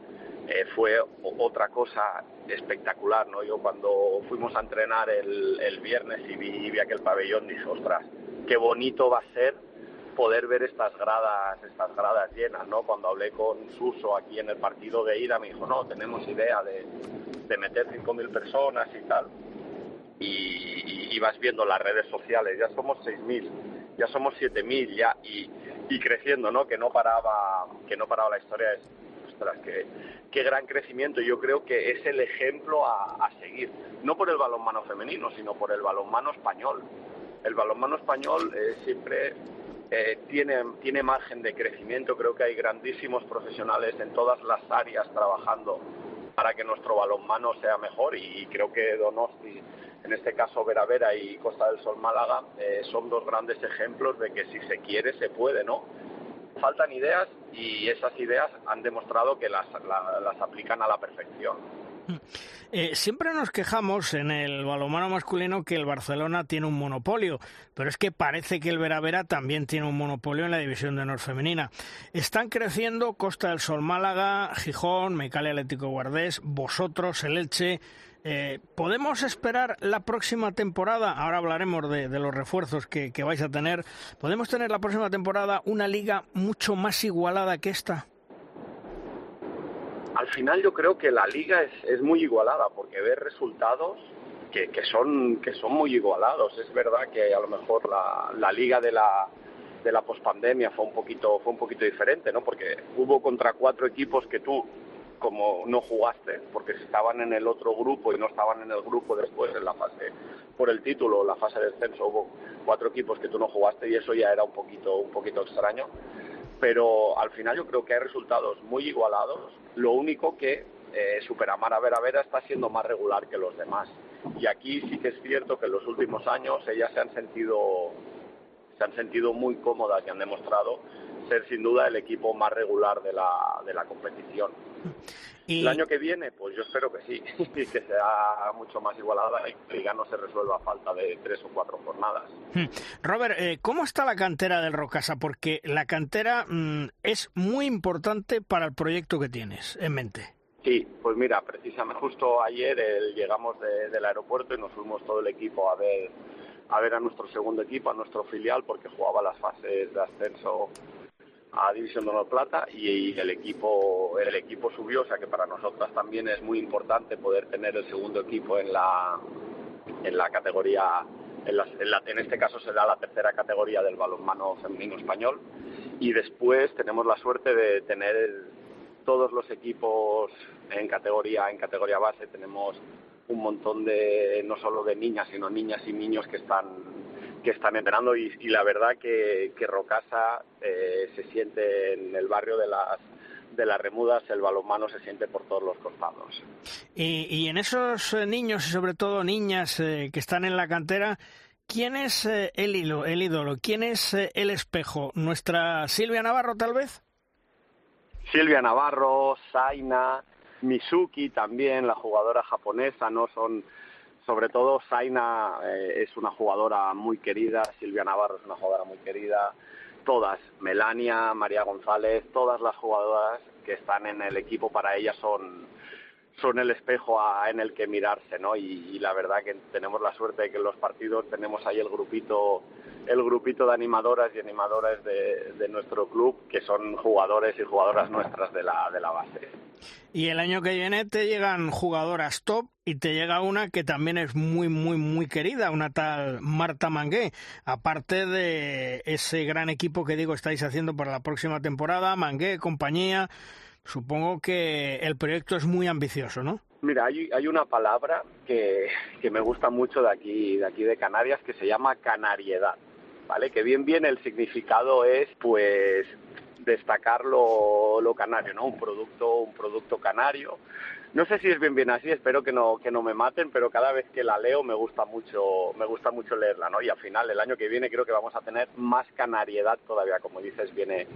eh, fue otra cosa espectacular, ¿no? Yo cuando fuimos a entrenar el, el viernes y vi, vi aquel pabellón dije, ostras, qué bonito va a ser poder ver estas gradas, estas gradas llenas, ¿no? Cuando hablé con Suso aquí en el partido de ida, me dijo, no, tenemos idea de, de meter 5.000 personas y tal. Y, vas viendo las redes sociales, ya somos 6.000, ya somos 7.000 ya, y, y creciendo, ¿no? Que no paraba, que no paraba la historia, es, ostras, que, qué gran crecimiento. Yo creo que es el ejemplo a, a seguir, no por el balonmano femenino, sino por el balonmano español. El balonmano español eh, siempre eh, tiene, tiene margen de crecimiento. Creo que hay grandísimos profesionales en todas las áreas trabajando para que nuestro balonmano sea mejor y creo que Donosti, en este caso Vera Vera y Costa del Sol Málaga, eh, son dos grandes ejemplos de que si se quiere se puede, ¿no? Faltan ideas y esas ideas han demostrado que las, la, las aplican a la perfección. Eh, siempre nos quejamos en el balonmano masculino que el Barcelona tiene un monopolio, pero es que parece que el Vera Vera también tiene un monopolio en la división de honor femenina. Están creciendo Costa del Sol Málaga, Gijón, Mecalia Atlético Guardés, vosotros, el Elche. Eh, ¿Podemos esperar la próxima temporada? Ahora hablaremos de, de los refuerzos que, que vais a tener. ¿Podemos tener la próxima temporada una liga mucho más igualada que esta? Al final yo creo que la liga es, muy igualada porque ver resultados que, que, son que son muy igualados. Es verdad que a lo mejor la, la liga de la de la pospandemia fue un poquito fue un poquito diferente no porque hubo contra cuatro equipos que tú como no jugaste porque estaban en el otro grupo y no estaban en el grupo después en la fase por el título la fase de descenso hubo cuatro equipos que tú no jugaste y eso ya era un poquito un poquito extraño pero al final yo creo que hay resultados muy igualados. Lo único que eh, Superamara Vera Vera está siendo más regular que los demás. Y aquí sí que es cierto que en los últimos años ellas se han sentido se han sentido muy cómodas y han demostrado ser sin duda el equipo más regular de la, de la competición. Y... El año que viene, pues yo espero que sí, que sea mucho más igualada y que liga no se resuelva a falta de tres o cuatro jornadas. Robert, eh, ¿cómo está la cantera del Rocasa? Porque la cantera mmm, es muy importante para el proyecto que tienes en mente. Sí, pues mira, precisamente justo ayer llegamos de, del aeropuerto y nos fuimos todo el equipo a ver a ver a nuestro segundo equipo, a nuestro filial, porque jugaba las fases de ascenso a División de Honor Plata y, el equipo el equipo subió, o sea que para nosotras también es muy importante poder tener el segundo equipo en la en la categoría en, la, en, la, en este caso será la tercera categoría del balonmano femenino español. Y después tenemos la suerte de tener el, todos los equipos en categoría en categoría base. Tenemos un montón de no solo de niñas sino niñas y niños que están que están entrenando y, y la verdad que, que Rocasa eh, se siente en el barrio de las de las remudas el balonmano se siente por todos los costados. Y, y en esos niños y sobre todo niñas eh, que están en la cantera, ¿quién es eh, el, hilo, el ídolo? ¿Quién es eh, el espejo? ¿Nuestra Silvia Navarro tal vez? Silvia Navarro, Saina, Mizuki también, la jugadora japonesa, ¿no? Son sobre todo Zaina eh, es una jugadora muy querida, Silvia Navarro es una jugadora muy querida, todas, Melania, María González, todas las jugadoras que están en el equipo para ellas son son el espejo a, en el que mirarse, ¿no? Y, la verdad que tenemos la suerte de que en los partidos tenemos ahí el grupito el grupito de animadoras y animadoras de, de nuestro club que son jugadores y jugadoras nuestras de la, de la base. Y el año que viene te llegan jugadoras top y te llega una que también es muy, muy, muy querida, una tal Marta Mangué. Aparte de ese gran equipo que digo estáis haciendo para la próxima temporada, Mangué, compañía, supongo que el proyecto es muy ambicioso, ¿no? Mira, hay, hay una palabra que, que me gusta mucho de aquí, de aquí de Canarias que se llama canariedad, ¿vale? Que bien bien el significado es, pues, destacar lo, lo canario, ¿no? Un producto, un producto canario. No sé si es bien bien así, espero que no, que no me maten, pero cada vez que la leo me gusta mucho, me gusta mucho leerla, ¿no? Y al final, el año que viene creo que vamos a tener más canariedad todavía, como dices, viene,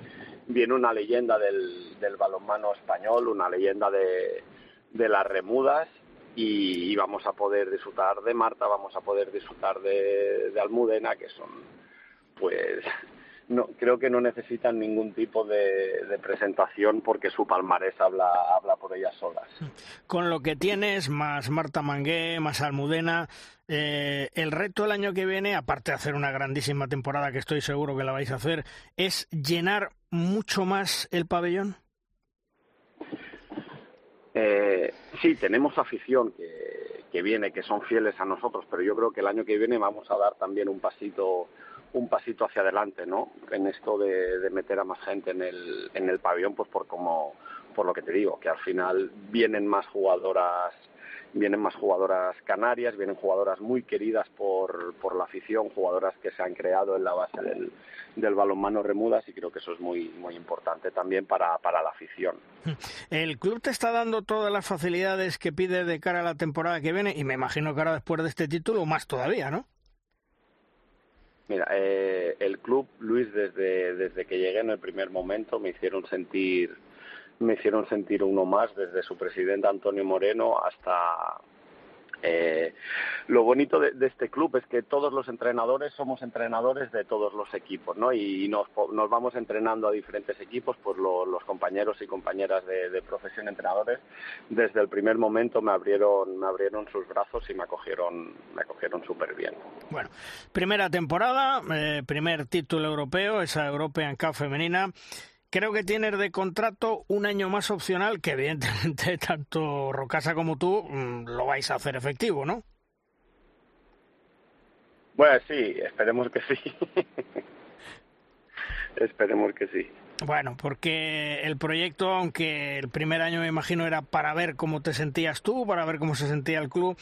viene una leyenda del, del balonmano español, una leyenda de, de las remudas y, vamos a poder disfrutar de Marta, vamos a poder disfrutar de, de Almudena, que son pues no, creo que no necesitan ningún tipo de, de, presentación porque su palmarés habla, habla por ellas solas. Con lo que tienes, más Marta Mangué, más Almudena, eh, el reto el año que viene, aparte de hacer una grandísima temporada que estoy seguro que la vais a hacer, es llenar mucho más el pabellón. Eh, sí, tenemos afición que, que viene, que son fieles a nosotros, pero yo creo que el año que viene vamos a dar también un pasito un pasito hacia adelante, ¿no? En esto de, meter a más gente en el, en el pabellón, pues por como, por lo que te digo, que al final vienen más jugadoras, vienen más jugadoras canarias, vienen jugadoras muy queridas por, por la afición, jugadoras que se han creado en la base del, del balonmano Remudas y creo que eso es muy, muy importante también para, para la afición. El club te está dando todas las facilidades que pide de cara a la temporada que viene y me imagino que ahora después de este título más todavía, ¿no? Mira, eh, el club, Luis, desde, desde que llegué en el primer momento me hicieron sentir me hicieron sentir uno más, desde su presidente Antonio Moreno hasta eh, lo bonito de, este club es que todos los entrenadores somos entrenadores de todos los equipos, ¿no? Y, y nos, nos, vamos entrenando a diferentes equipos, pues lo, los compañeros y compañeras de, de, profesión entrenadores desde el primer momento me abrieron, me abrieron sus brazos y me acogieron, me acogieron súper bien. Bueno, primera temporada, eh, primer título europeo, esa European Cup femenina creo que tienes de contrato un año más opcional que evidentemente tanto Rocasa como tú mmm, lo vais a hacer efectivo, ¿no? Bueno, sí, esperemos que sí. esperemos que sí. Bueno, porque el proyecto, aunque el primer año me imagino era para ver cómo te sentías tú, para ver cómo se sentía el club,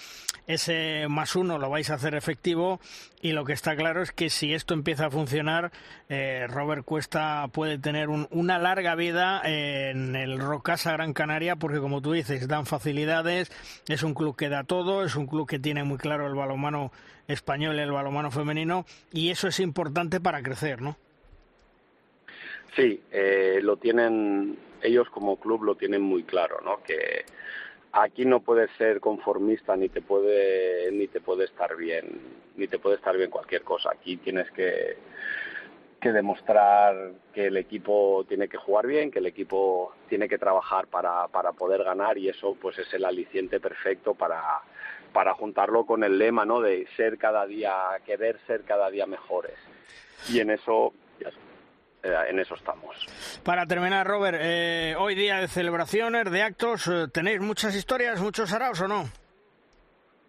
ese más uno lo vais a hacer efectivo y lo que está claro es que si esto empieza a funcionar, eh, Robert Cuesta puede tener un, una larga vida en el Rocasa Gran Canaria porque como tú dices, dan facilidades, es un club que da todo, es un club que tiene muy claro el balonmano español el balonmano femenino y eso es importante para crecer, ¿no? Sí, eh, lo tienen, ellos como club lo tienen muy claro, ¿no? Que aquí no puedes ser conformista ni te puede ni te puede estar bien ni te puede estar bien cualquier cosa. Aquí tienes que que demostrar que el equipo tiene que jugar bien, que el equipo tiene que trabajar para, para poder ganar y eso pues es el aliciente perfecto para, para juntarlo con el lema ¿no? de ser cada día, querer ser cada día mejores. Y en eso en eso estamos. Para terminar, Robert, eh, hoy día de celebraciones, de actos, eh, ¿tenéis muchas historias, muchos araos o no?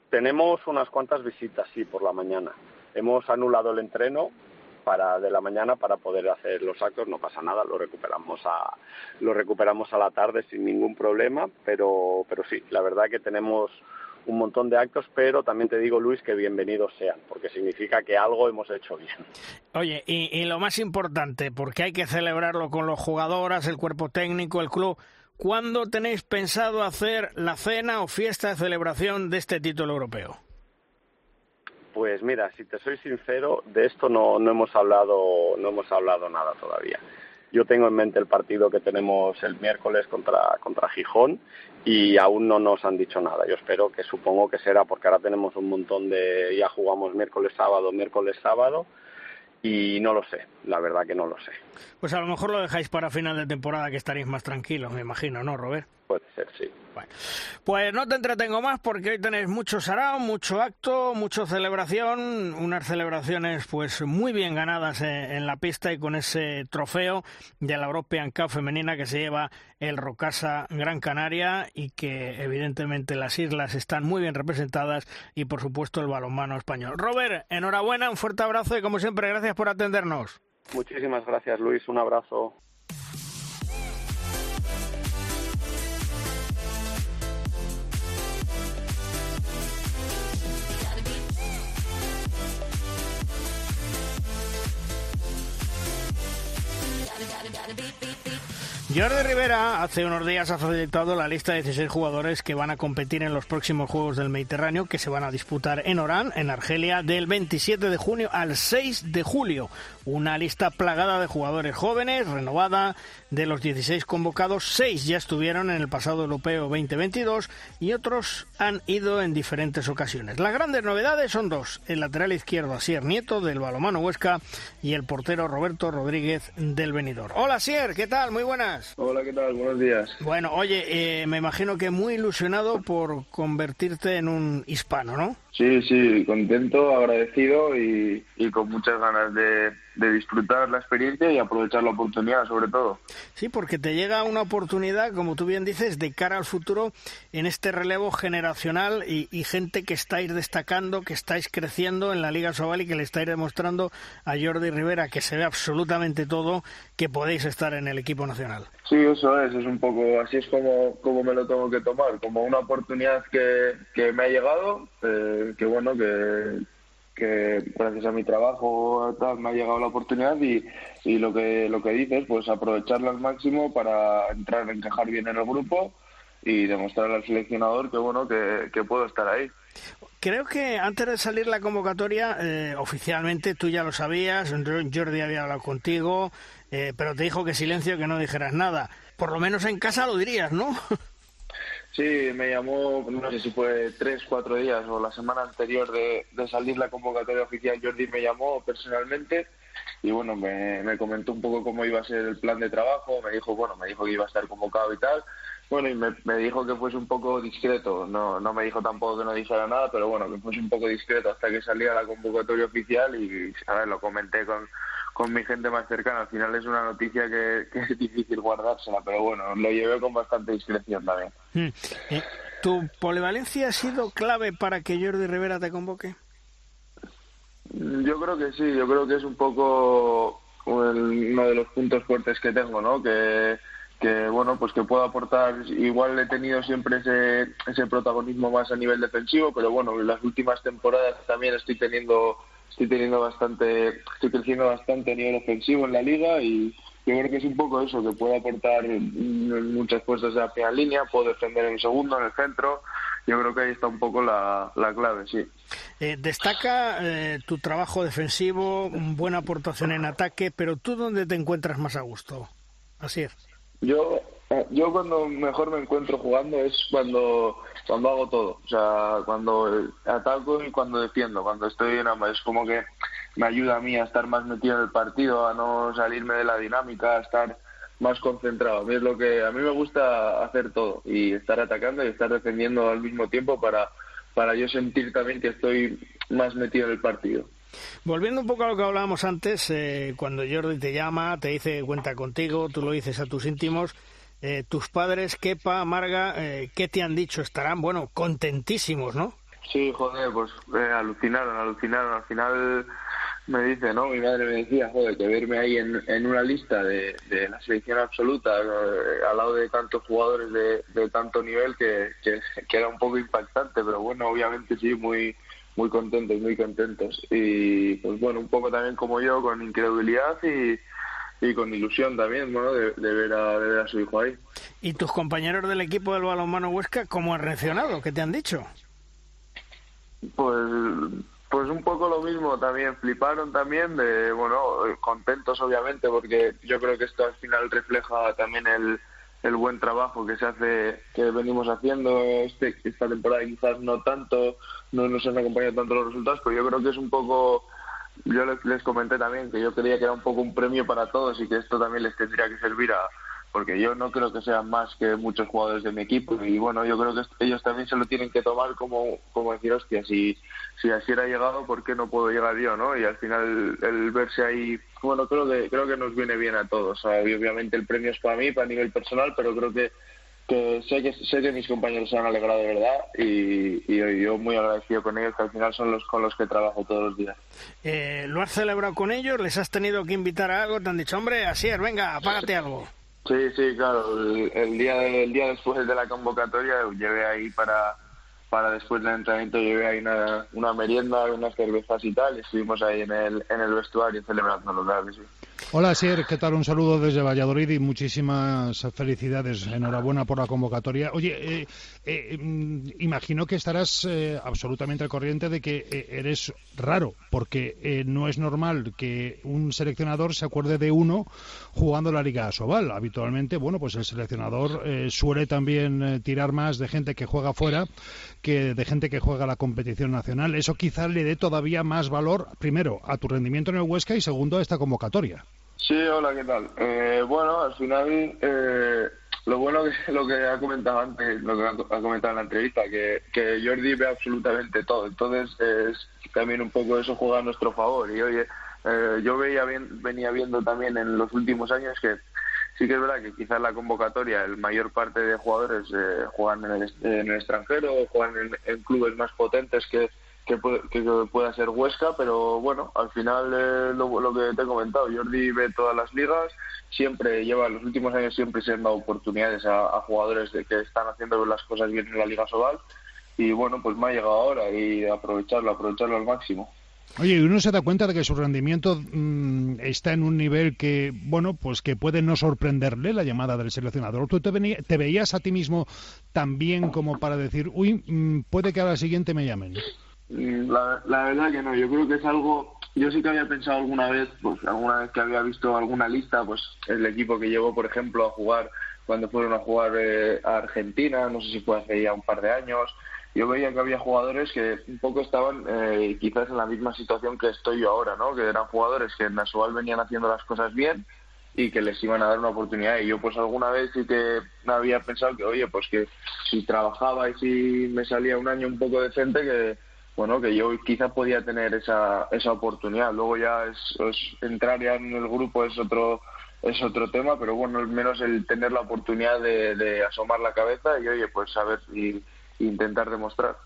Tenemos unas cuantas visitas, sí, por la mañana. Hemos anulado el entreno para de la mañana para poder hacer los actos, no pasa nada, lo recuperamos a lo recuperamos a la tarde sin ningún problema, pero pero sí, la verdad que tenemos un montón de actos, pero también te digo, Luis, que bienvenidos sean, porque significa que algo hemos hecho bien. Oye, y, y lo más importante, porque hay que celebrarlo con los jugadoras, el cuerpo técnico, el club. ¿Cuándo tenéis pensado hacer la cena o fiesta de celebración de este título europeo? Pues mira, si te soy sincero, de esto no, no hemos hablado, no hemos hablado nada todavía. Yo tengo en mente el partido que tenemos el miércoles contra, contra Gijón y aún no nos han dicho nada. Yo espero que supongo que será porque ahora tenemos un montón de, ya jugamos miércoles, sábado, miércoles, sábado y no lo sé, la verdad que no lo sé. Pues a lo mejor lo dejáis para final de temporada que estaréis más tranquilos, me imagino, ¿no, Robert? Puede ser, sí. Bueno, pues no te entretengo más porque hoy tenéis mucho sarao, mucho acto, mucha celebración, unas celebraciones pues muy bien ganadas en la pista y con ese trofeo de la European Cup femenina que se lleva el Rocasa Gran Canaria y que evidentemente las islas están muy bien representadas y por supuesto el balonmano español. Robert, enhorabuena, un fuerte abrazo y como siempre gracias por atendernos. Muchísimas gracias Luis, un abrazo. Jordi Rivera hace unos días ha facilitado la lista de 16 jugadores que van a competir en los próximos Juegos del Mediterráneo que se van a disputar en Orán, en Argelia, del 27 de junio al 6 de julio. Una lista plagada de jugadores jóvenes, renovada. De los 16 convocados, 6 ya estuvieron en el pasado europeo 2022 y otros han ido en diferentes ocasiones. Las grandes novedades son dos: el lateral izquierdo Asier Nieto del Balomano Huesca y el portero Roberto Rodríguez del Benidorm. Hola Asier, ¿qué tal? Muy buenas. Hola, ¿qué tal? Buenos días. Bueno, oye, eh, me imagino que muy ilusionado por convertirte en un hispano, ¿no? Sí, sí, contento, agradecido y, y con muchas ganas de, de disfrutar la experiencia y aprovechar la oportunidad, sobre todo. Sí, porque te llega una oportunidad, como tú bien dices, de cara al futuro en este relevo generacional y, y gente que estáis destacando, que estáis creciendo en la Liga Sobal y que le estáis demostrando a Jordi Rivera, que se ve absolutamente todo, que podéis estar en el equipo nacional. Sí, eso es, es un poco, así es como, como me lo tengo que tomar, como una oportunidad que, que me ha llegado, eh, que bueno, que, que gracias a mi trabajo tal, me ha llegado la oportunidad y, y lo que lo que dices, pues aprovecharla al máximo para entrar, encajar bien en el grupo y demostrarle al seleccionador que bueno, que, que puedo estar ahí. Creo que antes de salir la convocatoria, eh, oficialmente tú ya lo sabías, Jordi había hablado contigo, eh, pero te dijo que silencio, que no dijeras nada. Por lo menos en casa lo dirías, ¿no? Sí, me llamó, no sé si fue tres, cuatro días o la semana anterior de, de salir la convocatoria oficial, Jordi me llamó personalmente y bueno, me, me comentó un poco cómo iba a ser el plan de trabajo, me dijo, bueno, me dijo que iba a estar convocado y tal, bueno, y me, me, dijo que fuese un poco discreto, no, no me dijo tampoco que no dijera nada, pero bueno, que fuese un poco discreto hasta que salía la convocatoria oficial y, a ver, lo comenté con, con mi gente más cercana. Al final es una noticia que, que, es difícil guardársela, pero bueno, lo llevé con bastante discreción también. Hmm. Eh, ¿Tu polivalencia ha sido clave para que Jordi Rivera te convoque? Yo creo que sí, yo creo que es un poco el, uno de los puntos fuertes que tengo, ¿no? Que, que bueno, pues que puedo aportar, igual he tenido siempre ese, ese protagonismo más a nivel defensivo, pero bueno, en las últimas temporadas también estoy teniendo estoy teniendo bastante, estoy creciendo bastante a nivel ofensivo en la liga y yo creo que es un poco eso, que puedo aportar muchas puestos de la primera línea, puedo defender en el segundo, en el centro, yo creo que ahí está un poco la, la clave, sí. Eh, destaca eh, tu trabajo defensivo, buena aportación en ataque, pero ¿tú dónde te encuentras más a gusto? Así es. Yo, yo cuando mejor me encuentro jugando es cuando, cuando hago todo. O sea, cuando ataco y cuando defiendo. Cuando estoy en ambas. Es como que me ayuda a mí a estar más metido en el partido, a no salirme de la dinámica, a estar más concentrado. A mí es lo que a mí me gusta hacer todo y estar atacando y estar defendiendo al mismo tiempo para para yo sentir también que estoy más metido en el partido. Volviendo un poco a lo que hablábamos antes, eh, cuando Jordi te llama, te dice cuenta contigo, tú lo dices a tus íntimos, eh, tus padres, Kepa, Marga, eh, ¿qué te han dicho? Estarán, bueno, contentísimos, ¿no? Sí, joder, pues eh, alucinaron, alucinaron. Al final me dice, ¿no? Mi madre me decía, joder, que verme ahí en, una lista de, la selección absoluta, eh, al lado de tantos jugadores de, tanto nivel, que, que, era un poco impactante, pero bueno, obviamente sí, muy muy contentos, muy contentos. Y pues bueno, un poco también como yo, con incredulidad y, y con ilusión también, bueno, de, de, ver a, de ver a su hijo ahí. ¿Y tus compañeros del equipo del balonmano Huesca cómo han reaccionado? ¿Qué te han dicho? Pues pues un poco lo mismo también, fliparon también, de bueno, contentos obviamente, porque yo creo que esto al final refleja también el, el buen trabajo que se hace, que venimos haciendo este, esta temporada, quizás no tanto, no nos han acompañado tanto los resultados, pero yo creo que es un poco, yo les, comenté también que yo creía que era un poco un premio para todos y que esto también les tendría que servir a porque yo no creo que sean más que muchos jugadores de mi equipo y bueno, yo creo que ellos también se lo tienen que tomar como, como decir, hostia, si, si así era llegado, ¿por qué no puedo llegar yo, no? Y al final el, el verse ahí, bueno, creo que creo que nos viene bien a todos, obviamente el premio es para mí, para nivel personal, pero creo que que sé que sé que mis compañeros se han alegrado de verdad y, y, yo muy agradecido con ellos que al final son los con los que trabajo todos los días. Eh, ¿Lo has celebrado con ellos? ¿Les has tenido que invitar a algo? ¿Te han dicho, hombre, así es, venga, apágate algo? Sí, sí, claro. El, el, día el día después de la convocatoria llevé ahí para para después del entrenamiento llevé ahí una, una merienda, unas cervezas y tal, y estuvimos ahí en el, en el vestuario celebrando claro que sí. Hola, Sier, ¿qué tal? Un saludo desde Valladolid y muchísimas felicidades. Enhorabuena por la convocatoria. Oye, eh, eh, mm, imagino que estarás eh, absolutamente al corriente de que eres raro, porque no es normal que un seleccionador se acuerde de uno jugando la Liga Sobal. Habitualmente, bueno, pues el seleccionador suele también tirar más de gente que juega fuera que de gente que juega la competición nacional. Eso quizás le dé todavía más valor, primero, a tu rendimiento en el Huesca y segundo, a esta convocatoria. Sí, hola, ¿qué tal? Eh, bueno, al final, eh, lo bueno que lo que ha comentado antes, lo que ha comentado en la entrevista, que, que Jordi ve absolutamente todo. Entonces, es también un poco eso juega a nuestro favor. Y oye, eh, yo veía bien, venía viendo también en los últimos años que sí que es verdad que quizás la convocatoria, el mayor parte de jugadores juegan en el, en el extranjero, juegan en clubes más potentes que que, pueda ser Huesca, pero bueno, al final eh, lo, que te he comentado, Jordi ve todas las ligas, siempre lleva, los últimos años siempre se han oportunidades a, jugadores de que están haciendo las cosas bien en la Liga Sobal y bueno, pues me ha llegado ahora y aprovecharlo, aprovecharlo al máximo. Oye, y uno se da cuenta de que su rendimiento mm, está en un nivel que, bueno, pues que puede no sorprenderle la llamada del seleccionador. ¿Tú te, te veías a ti mismo tan bien como para decir, uy, mm, puede que a la siguiente me llamen? Mm, la, la verdad que no, yo creo que es algo, yo sí que había pensado alguna vez, pues alguna vez que había visto alguna lista, pues el equipo que llevó, por ejemplo, a jugar cuando fueron a jugar eh, a Argentina, no sé si fue hace ya un par de años, yo veía que había jugadores que un poco estaban eh, quizás en la misma situación que estoy yo ahora, ¿no? Que eran jugadores que en Nacional venían haciendo las cosas bien y que les iban a dar una oportunidad. Y yo pues alguna vez sí que había pensado que, oye, pues que si trabajaba y si me salía un año un poco decente, que bueno, que yo quizá podía tener esa, esa oportunidad. Luego ya es, entrar ya en el grupo es otro es otro tema, pero bueno, al menos el tener la oportunidad de, asomar la cabeza y oye, pues saber y, intentar demostrar.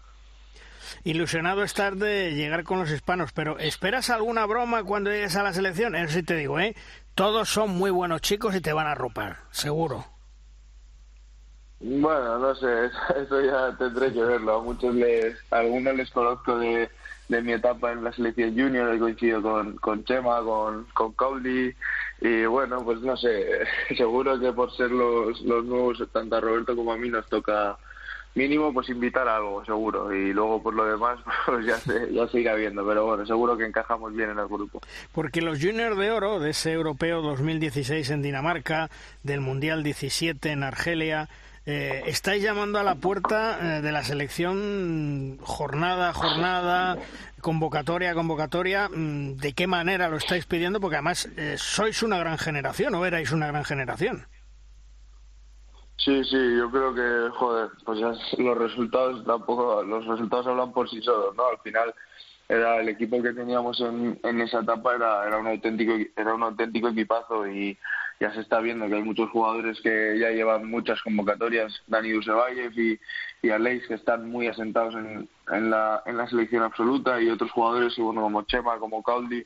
Ilusionado estar de llegar con los hispanos, pero ¿esperas alguna broma cuando llegues a la selección? Eso sí te digo, ¿eh? Todos son muy buenos chicos y te van a ropar, seguro. Bueno, no sé, eso ya tendré que verlo. A muchos les, a algunos les conozco de, de mi etapa en la selección junior, he coincidido con, con Chema, con, con Cowley, y bueno, pues no sé, seguro que por ser los, los nuevos, tanto a Roberto como a mí, nos toca mínimo pues invitar a algo, seguro, y luego por lo demás pues ya se, ya se viendo, pero bueno, seguro que encajamos bien en el grupo. Porque los juniors de oro de ese europeo 2016 en Dinamarca, del Mundial 17 en Argelia, eh, estáis llamando a la puerta eh, de la selección jornada jornada, convocatoria convocatoria. Mm, ¿De qué manera lo estáis pidiendo? Porque además eh, sois una gran generación o erais una gran generación. Sí, sí, yo creo que, joder, pues los resultados tampoco, los resultados hablan por sí solos, ¿no? Al final era el equipo que teníamos en, en esa etapa era, era un auténtico era un auténtico equipazo y, ya se está viendo que hay muchos jugadores que ya llevan muchas convocatorias, Dani Dusevayev y, y Aleix, que están muy asentados en, en, la, en la selección absoluta, y otros jugadores bueno, como Chema, como Caldi,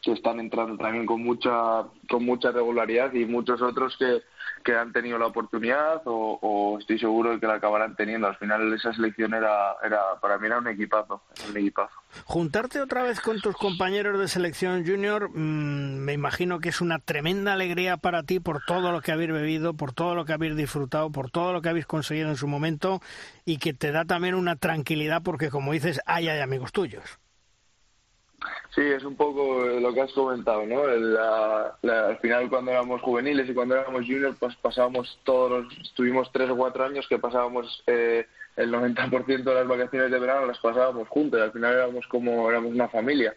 que están entrando también con mucha, con mucha regularidad, y muchos otros que, que han tenido la oportunidad o, estoy seguro de que la acabarán teniendo. Al final esa selección era, era para mí era un equipazo, un equipazo. Juntarte otra vez con tus compañeros de selección junior, mm, me imagino que es una tremenda alegría para ti por todo lo que habéis bebido, por todo lo que habéis disfrutado, por todo lo que habéis conseguido en su momento y que te da también una tranquilidad porque como dices, hay, hay amigos tuyos. Sí, es un poco lo que has comentado, ¿no? al final cuando éramos juveniles y cuando éramos juniors, pues pasábamos todos los, estuvimos tres o cuatro años que pasábamos eh, el 90% de las vacaciones de verano las pasábamos juntos, al final éramos como, éramos una familia.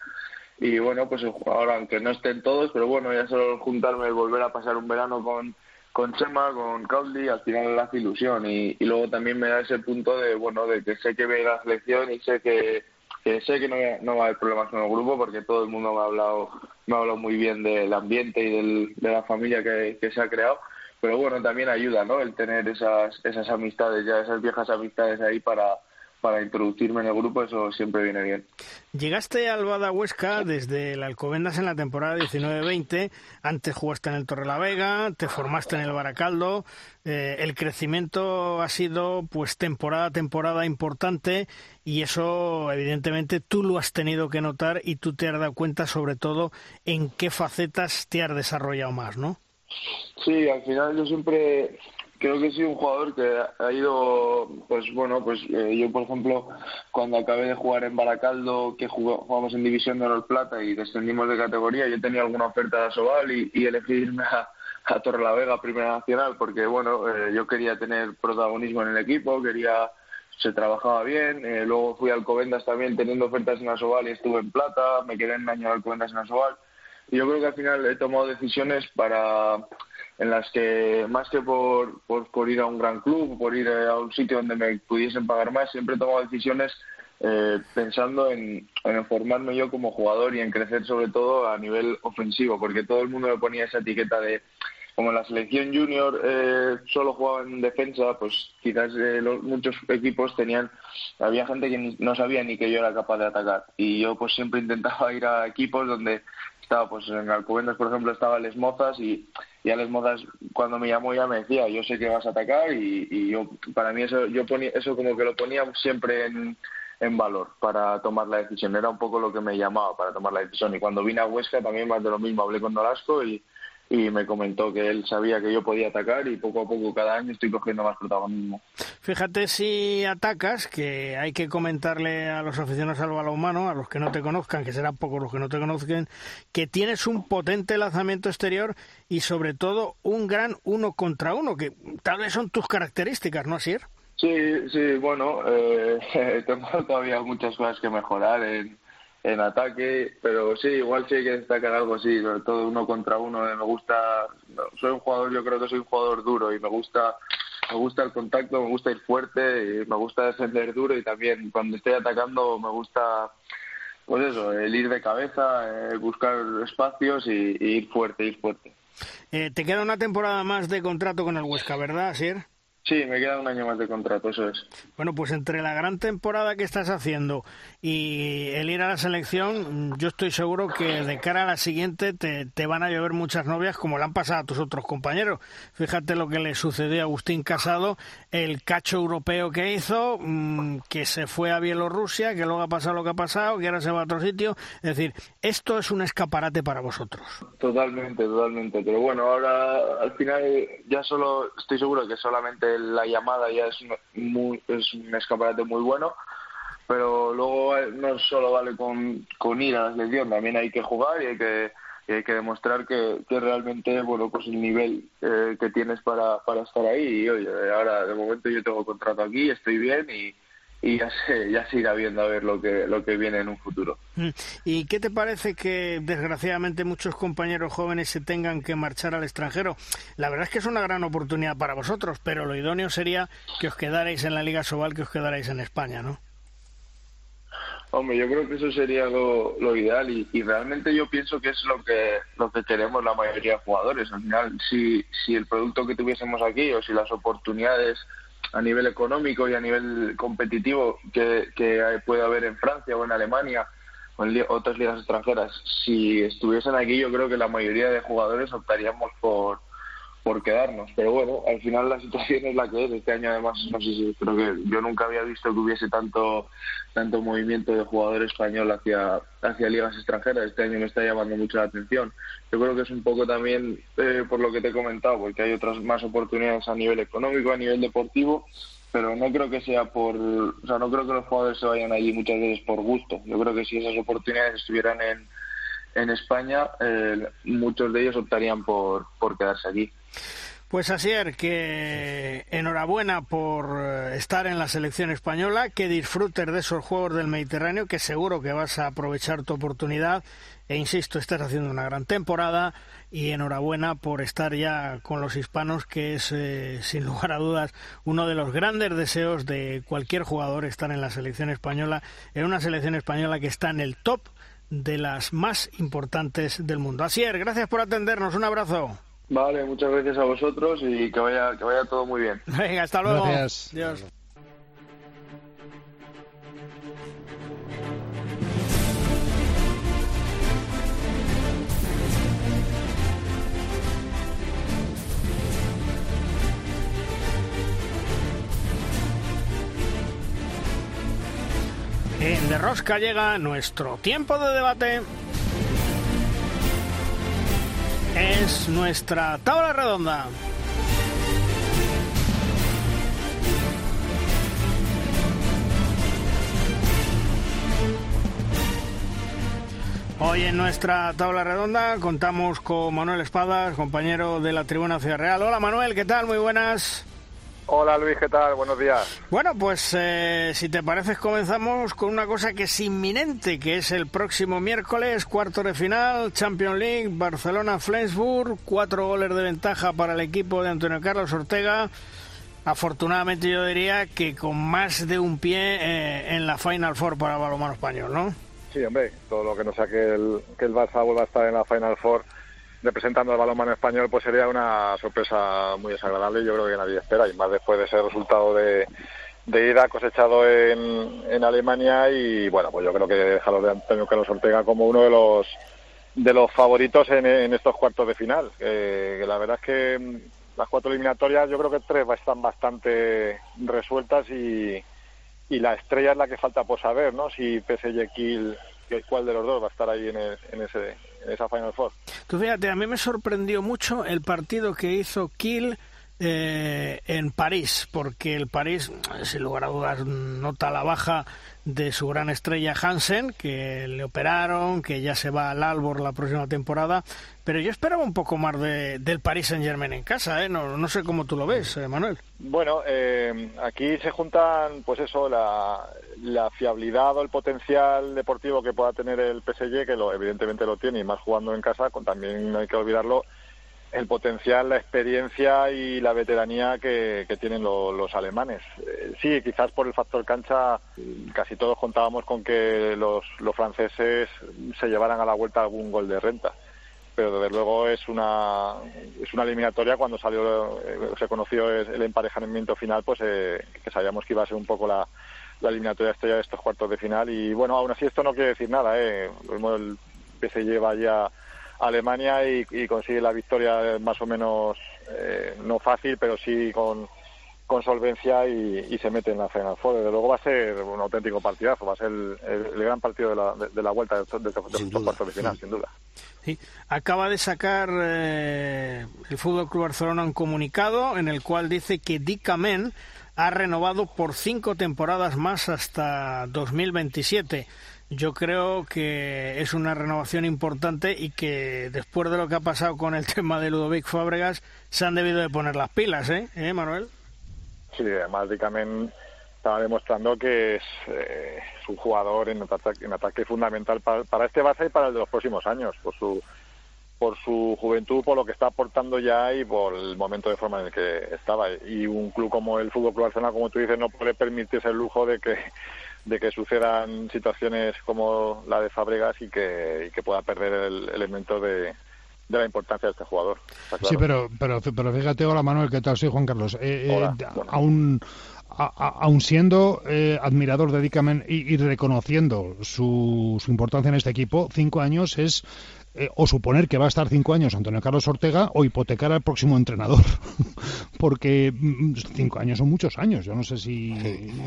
Y bueno, pues ahora aunque no estén todos, pero bueno, ya solo juntarme y volver a pasar un verano con, con Chema, con Caudi, al final le hace ilusión y, y luego también me da ese punto de, bueno, de que sé que ve la selección y sé que que sé que no, no va a haber problemas con el grupo porque todo el mundo me ha hablado me ha hablado muy bien del ambiente y del, de la familia que, que, se ha creado. Pero bueno también ayuda no el tener esas esas amistades ya esas viejas amistades ahí para para introducirme en el grupo, eso siempre viene bien. Llegaste al Bada Huesca desde el Alcobendas en la temporada 19-20, antes jugaste en el Torrelavega, te formaste en el Baracaldo, eh, el crecimiento ha sido pues temporada a temporada importante y eso evidentemente tú lo has tenido que notar y tú te has dado cuenta sobre todo en qué facetas te has desarrollado más, ¿no? Sí, al final yo siempre creo que he un jugador que ha ido, pues bueno, pues eh, yo por ejemplo, cuando acabé de jugar en Baracaldo, que jugamos en División de Honor Plata y descendimos de categoría, yo tenía alguna oferta de Asobal y, y elegí irme a, a Torrelavega, Primera Nacional, porque bueno, eh, yo quería tener protagonismo en el equipo, quería se trabajaba bien, eh, luego fui al Covendas también teniendo ofertas en Asobal y estuve en Plata, me quedé un año al Alcobendas en Asobal. Y yo creo que al final he tomado decisiones para en las que más que por, por, ir a un gran club, por ir a un sitio donde me pudiesen pagar más, siempre he tomado decisiones eh, pensando en, en, formarme yo como jugador y en crecer sobre todo a nivel ofensivo, porque todo el mundo me ponía esa etiqueta de como en la selección junior eh, solo jugaba en defensa, pues quizás eh, muchos equipos tenían, había gente que no sabía ni que yo era capaz de atacar. Y yo pues siempre intentaba ir a equipos donde estaba pues en Alcobendas por ejemplo estaba Les Mozas y, y a Les Mozas cuando me llamó ya me decía yo sé que vas a atacar y, yo para mí eso yo ponía eso como que lo ponía siempre en, en valor para tomar la decisión. Era un poco lo que me llamaba para tomar la decisión. Y cuando vine a Huesca también más de lo mismo. Hablé con Nolasco y y me comentó que él sabía que yo podía atacar y poco a poco cada año estoy cogiendo más protagonismo. Fíjate si atacas, que hay que comentarle a los aficionados al balonmano, a los que no te conozcan, que serán pocos los que no te conozcan, que tienes un potente lanzamiento exterior y sobre todo un gran uno contra uno, que tal vez son tus características, ¿no, Asier? Sí, sí, bueno, eh, tengo todavía muchas cosas que mejorar en en ataque, pero sí, igual sí hay que destacar algo así, sobre todo uno contra uno. Me gusta, soy un jugador, yo creo que soy un jugador duro y me gusta, me gusta el contacto, me gusta ir fuerte, me gusta defender duro y también cuando estoy atacando me gusta, pues eso, el ir de cabeza, eh, buscar espacios y, ir fuerte, ir fuerte. Eh, te queda una temporada más de contrato con el Huesca, ¿verdad, Sir? Sí, me queda un año más de contrato, eso es. Bueno, pues entre la gran temporada que estás haciendo y el ir a la selección, yo estoy seguro que de cara a la siguiente te, te van a llover muchas novias como le han pasado a tus otros compañeros. Fíjate lo que le sucedió a Agustín Casado, el cacho europeo que hizo, mm, que se fue a Bielorrusia, que luego ha pasado lo que ha pasado, que ahora se va a otro sitio. Es decir, esto es un escaparate para vosotros. Totalmente, totalmente. Pero bueno, ahora al final ya solo estoy seguro que solamente la llamada ya es, muy, es un escaparate muy bueno, pero luego eh, no solo vale con, con ir a la selección, también hay que jugar y hay que, hay que demostrar que, que, realmente bueno pues el nivel eh, que tienes para, para estar ahí. Y oye ahora de momento yo tengo contrato aquí estoy bien y, y ya se, ya se irá viendo a ver lo que, lo que viene en un futuro. Mm. ¿Y qué te parece que desgraciadamente muchos compañeros jóvenes se tengan que marchar al extranjero? La verdad es que es una gran oportunidad para vosotros, pero lo idóneo sería que os quedarais en la Liga Sobal, que os quedarais en España, ¿no? Hombre, yo creo que eso sería lo, lo ideal y, y, realmente yo pienso que es lo que lo que queremos la mayoría de jugadores. Al final, si, si el producto que tuviésemos aquí o si las oportunidades a nivel económico y a nivel competitivo que, que puede haber en Francia o en Alemania o en otras ligas extranjeras. Si estuviesen aquí, yo creo que la mayoría de jugadores optaríamos por, por quedarnos. Pero bueno, al final la situación es la que es. Este año además, no sé si creo que yo nunca había visto que hubiese tanto tanto movimiento de jugador español hacia hacia ligas extranjeras. Este año me está llamando mucho la atención. Yo creo que es un poco también eh, por lo que te he comentado, porque hay otras más oportunidades a nivel económico, a nivel deportivo. Pero no creo que sea por, o sea, no creo que los jugadores se vayan allí muchas veces por gusto. Yo creo que si esas oportunidades estuvieran en, en España, eh, muchos de ellos optarían por, por quedarse aquí. Pues Asier, que enhorabuena por eh, estar en la selección española, que disfrutes de esos Juegos del Mediterráneo, que seguro que vas a aprovechar tu oportunidad. E insisto, estás haciendo una gran temporada y enhorabuena por estar ya con los hispanos, que es eh, sin lugar a dudas uno de los grandes deseos de cualquier jugador estar en la selección española, en una selección española que está en el top de las más importantes del mundo. Asier, gracias por atendernos, un abrazo. Vale, muchas gracias a vosotros y que vaya, que vaya todo muy bien. Venga, hasta luego. Gracias. Adiós. En De Rosca llega nuestro tiempo de debate. Es nuestra tabla redonda. Hoy en nuestra tabla redonda contamos con Manuel Espadas, compañero de la Tribuna Ciudad Real. Hola Manuel, ¿qué tal? Muy buenas. Hola Luis, ¿qué tal? Buenos días. Bueno, pues eh, si te parece comenzamos con una cosa que es inminente, que es el próximo miércoles, cuarto de final, Champions League, Barcelona-Flensburg, cuatro goles de ventaja para el equipo de Antonio Carlos Ortega. Afortunadamente yo diría que con más de un pie eh, en la Final Four para el balonmano español, ¿no? Sí, hombre, todo lo que no sea que el, que el Barça vuelva a estar en la Final Four representando al balonmano español, pues sería una sorpresa muy desagradable. Yo creo que nadie espera, y más después de ese resultado de, ida cosechado en, Alemania. Y bueno, pues yo creo que dejarlo de Antonio Carlos Ortega como uno de los de los favoritos en, estos cuartos de final. que la verdad es que mm, las cuatro eliminatorias, yo creo que tres están bastante resueltas y y la estrella es la que falta por saber, ¿no? Si PSG Kiel, cuál de los dos va a estar ahí en, en, ese, en esa Final Four. Tú fíjate, a mí me sorprendió mucho el partido que hizo Kiel eh, en París, porque el París, sin lugar a dudas, nota la baja de su gran estrella Hansen, que le operaron, que ya se va al Albor la próxima temporada, pero yo esperaba un poco más de, del Paris Saint Germain en casa, ¿eh? no, no sé cómo tú lo ves, eh, Manuel. Bueno, eh, aquí se juntan, pues eso, la, la, fiabilidad o el potencial deportivo que pueda tener el PSG, que lo, evidentemente lo tiene, y más jugando en casa, con también no hay que olvidarlo, el potencial, la experiencia y la veteranía que, tienen los alemanes. Eh, sí, quizás por el factor cancha, casi todos contábamos con que los, los franceses se llevaran a la vuelta algún gol de renta. Pero desde luego es una, es una eliminatoria cuando salió, eh, se conoció el emparejamiento final, pues eh, que sabíamos que iba a ser un poco la, la eliminatoria estrella de estos cuartos de final. Y bueno, aún así esto no quiere decir nada, ¿eh? El PSG vaya Alemania y, consigue la victoria más o menos eh, no fácil, pero sí con, con solvencia y, se mete en la Final Four. Desde luego va a ser un auténtico partidazo, va a ser el, el, gran partido de la, de, la vuelta de, de, estos cuartos de final, sin duda. Sí. Acaba de sacar eh, el Fútbol Club Barcelona un comunicado en el cual dice que Dicamen ha renovado por cinco temporadas más hasta 2027 yo creo que es una renovación importante y que después de lo que ha pasado con el tema de Ludovic Fábregas se han debido de poner las pilas, ¿eh, ¿Eh Manuel? Sí, además Dicamen estaba demostrando que es, eh, un jugador en ataque, en ataque fundamental para, este Barça y para el de los próximos años, por su por su juventud, por lo que está aportando ya y por el momento de forma en el que estaba. Y un club como el Fútbol Club Barcelona, como tú dices, no puede permitirse el lujo de que de que sucedan situaciones como la de Fabregas y que, pueda perder el elemento de, de la importancia de este jugador. Sí, pero, pero, pero fíjate, hola Manuel, ¿qué tal? Soy Juan Carlos. Eh, eh aún, aún siendo eh, admirador de Dicamen y, y reconociendo su, su importancia en este equipo, cinco años es eh, o suponer que va a estar cinco años Antonio Carlos Ortega o hipotecar al próximo entrenador. Porque mm, cinco años son muchos años. Yo no sé si,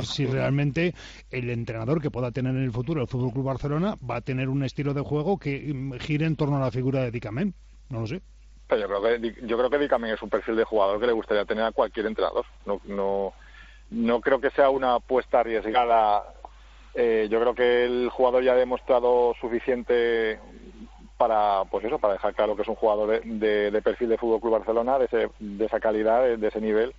si realmente el entrenador que pueda tener en el futuro el Fútbol Club Barcelona va a tener un estilo de juego que mm, gire en torno a la figura de Dicamén. No lo sé. yo creo que yo creo que Dicamén es un perfil de jugador que le gustaría tener a cualquier entrenador. No, no, no creo que sea una apuesta arriesgada eh, yo creo que el jugador ya ha demostrado suficiente para pues eso para dejar claro que es un jugador de, perfil de Fútbol Club Barcelona de, de esa calidad de, ese nivel.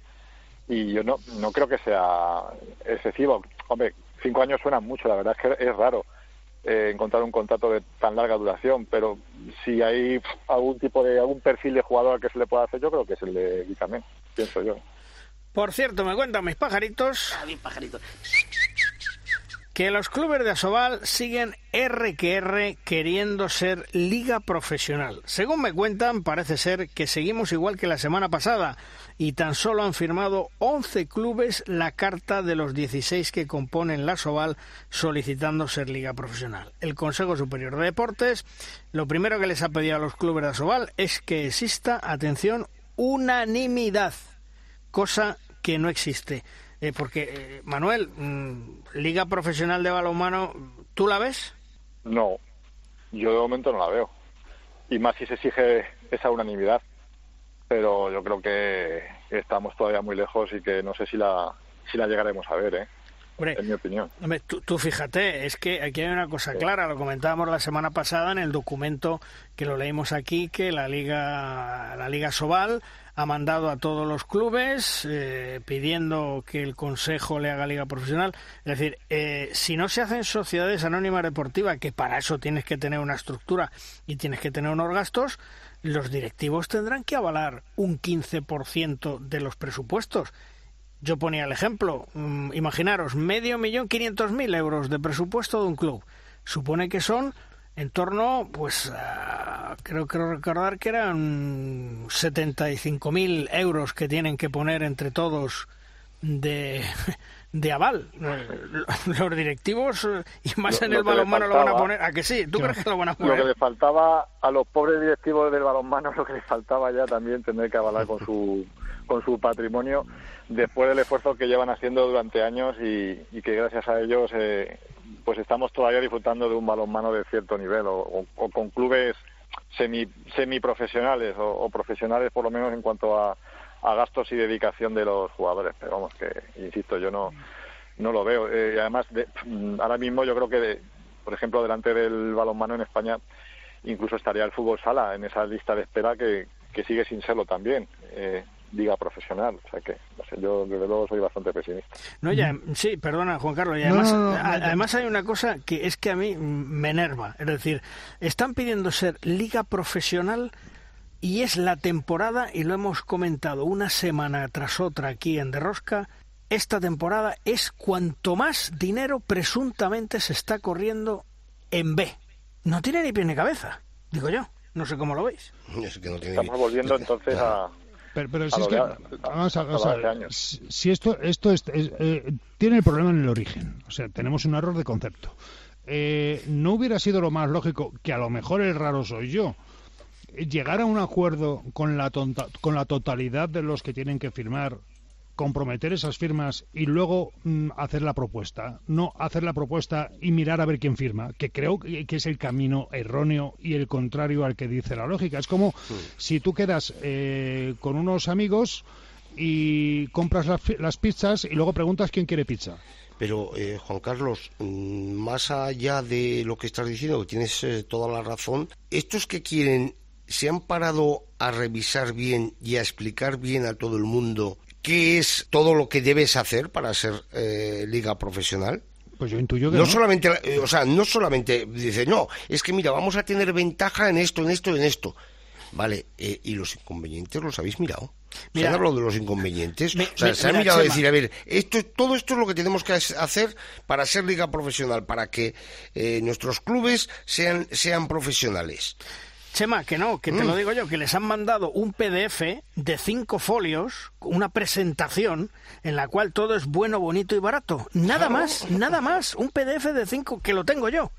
Y yo no no creo que sea excesivo. Hombre cinco años suenan mucho la verdad es que es raro eh, encontrar un contrato de tan larga duración pero si hay algún tipo de algún perfil de jugador al que se le pueda hacer yo creo que es el de Guitamén pienso yo. Por cierto me cuentan mis pajaritos. A mis pajaritos que los clubes de Asobal siguen R que R queriendo ser liga profesional. Según me cuentan, parece ser que seguimos igual que la semana pasada y tan solo han firmado 11 clubes la carta de los 16 que componen la Asobal solicitando ser liga profesional. El Consejo Superior de Deportes lo primero que les ha pedido a los clubes de Asobal es que exista, atención, unanimidad, cosa que no existe. Eh, porque, eh, Manuel, mm, Liga Profesional de Balonmano, ¿tú la ves? No, yo de momento no la veo. Y más si se exige esa unanimidad. Pero yo creo que estamos todavía muy lejos y que no sé si la, si la llegaremos a ver, ¿eh? en mi opinión. Hombre, tú, tú, fíjate, es que aquí hay una cosa clara, lo comentábamos la semana pasada en el documento que lo leímos aquí, que la Liga, la Liga Sobal ha mandado a todos los clubes eh, pidiendo que el Consejo le haga liga profesional. Es decir, eh, si no se hacen sociedades anónimas deportivas, que para eso tienes que tener una estructura y tienes que tener unos gastos, los directivos tendrán que avalar un 15% de los presupuestos. Yo ponía el ejemplo, mm, imaginaros, medio millón quinientos mil euros de presupuesto de un club. Supone que son en torno, pues, creo que recordar que eran 75.000 euros que tienen que poner entre todos de, de aval. Los directivos, y más en el balonmano, lo van a poner. ¿A que sí? ¿Tú crees que lo van a poner? Lo que le faltaba a los pobres directivos del balonmano, lo que les faltaba ya también tener que avalar con su, con su patrimonio después del esfuerzo que llevan haciendo durante años y, y que gracias a ellos eh, pues estamos todavía disfrutando de un balonmano de cierto nivel o, con clubes semi semiprofesionales o, o profesionales por lo menos en cuanto a, a, gastos y dedicación de los jugadores. Pero vamos que insisto yo no no lo veo. Eh, y además de, mm, ahora mismo yo creo que por ejemplo delante del balonmano en España incluso estaría el fútbol sala en esa lista de espera que, que sigue sin serlo también. Eh, diga profesional. O sea que, no sé, yo desde luego soy bastante pesimista. No, ya, sí, perdona, Juan Carlos. Y además, además hay una cosa que es que a mí me enerva. Es decir, están pidiendo ser liga profesional y es la temporada, y lo hemos comentado una semana tras otra aquí en Derrosca, esta temporada es cuanto más dinero presuntamente se está corriendo en B. No tiene ni pie ni cabeza, digo yo. No sé cómo lo veis. Estamos volviendo entonces a, pero, si es que, vamos a, si esto, esto es, eh, tiene el problema en el origen, o sea, tenemos un error de concepto. Eh, no hubiera sido lo más lógico, que a lo mejor el raro soy yo, llegar a un acuerdo con la, con la totalidad de los que tienen que firmar comprometer esas firmas y luego mm, hacer la propuesta, no hacer la propuesta y mirar a ver quién firma, que creo que, es el camino erróneo y el contrario al que dice la lógica. Es como si tú quedas eh, con unos amigos y compras las, pizzas y luego preguntas quién quiere pizza. Pero, eh, Juan Carlos, mm, más allá de lo que estás diciendo, tienes eh, toda la razón, estos que quieren se han parado a revisar bien y a explicar bien a todo el mundo qué es todo lo que debes hacer para ser eh, liga profesional? Pues yo intuyo que no, solamente, eh, o sea, no solamente dice, no, es que mira, vamos a tener ventaja en esto, en esto, en esto. Vale, eh, ¿y los inconvenientes los habéis mirado? ¿Se han hablado de los inconvenientes? o sea, se ha mirado a decir, a ver, esto, todo esto es lo que tenemos que hacer para ser liga profesional, para que nuestros clubes sean, sean profesionales. Chema, que no, que te lo mm. digo yo, que les han mandado un PDF de cinco folios, una presentación en la cual todo es bueno, bonito y barato. Nada más, nada más. Un PDF de cinco, que lo tengo yo,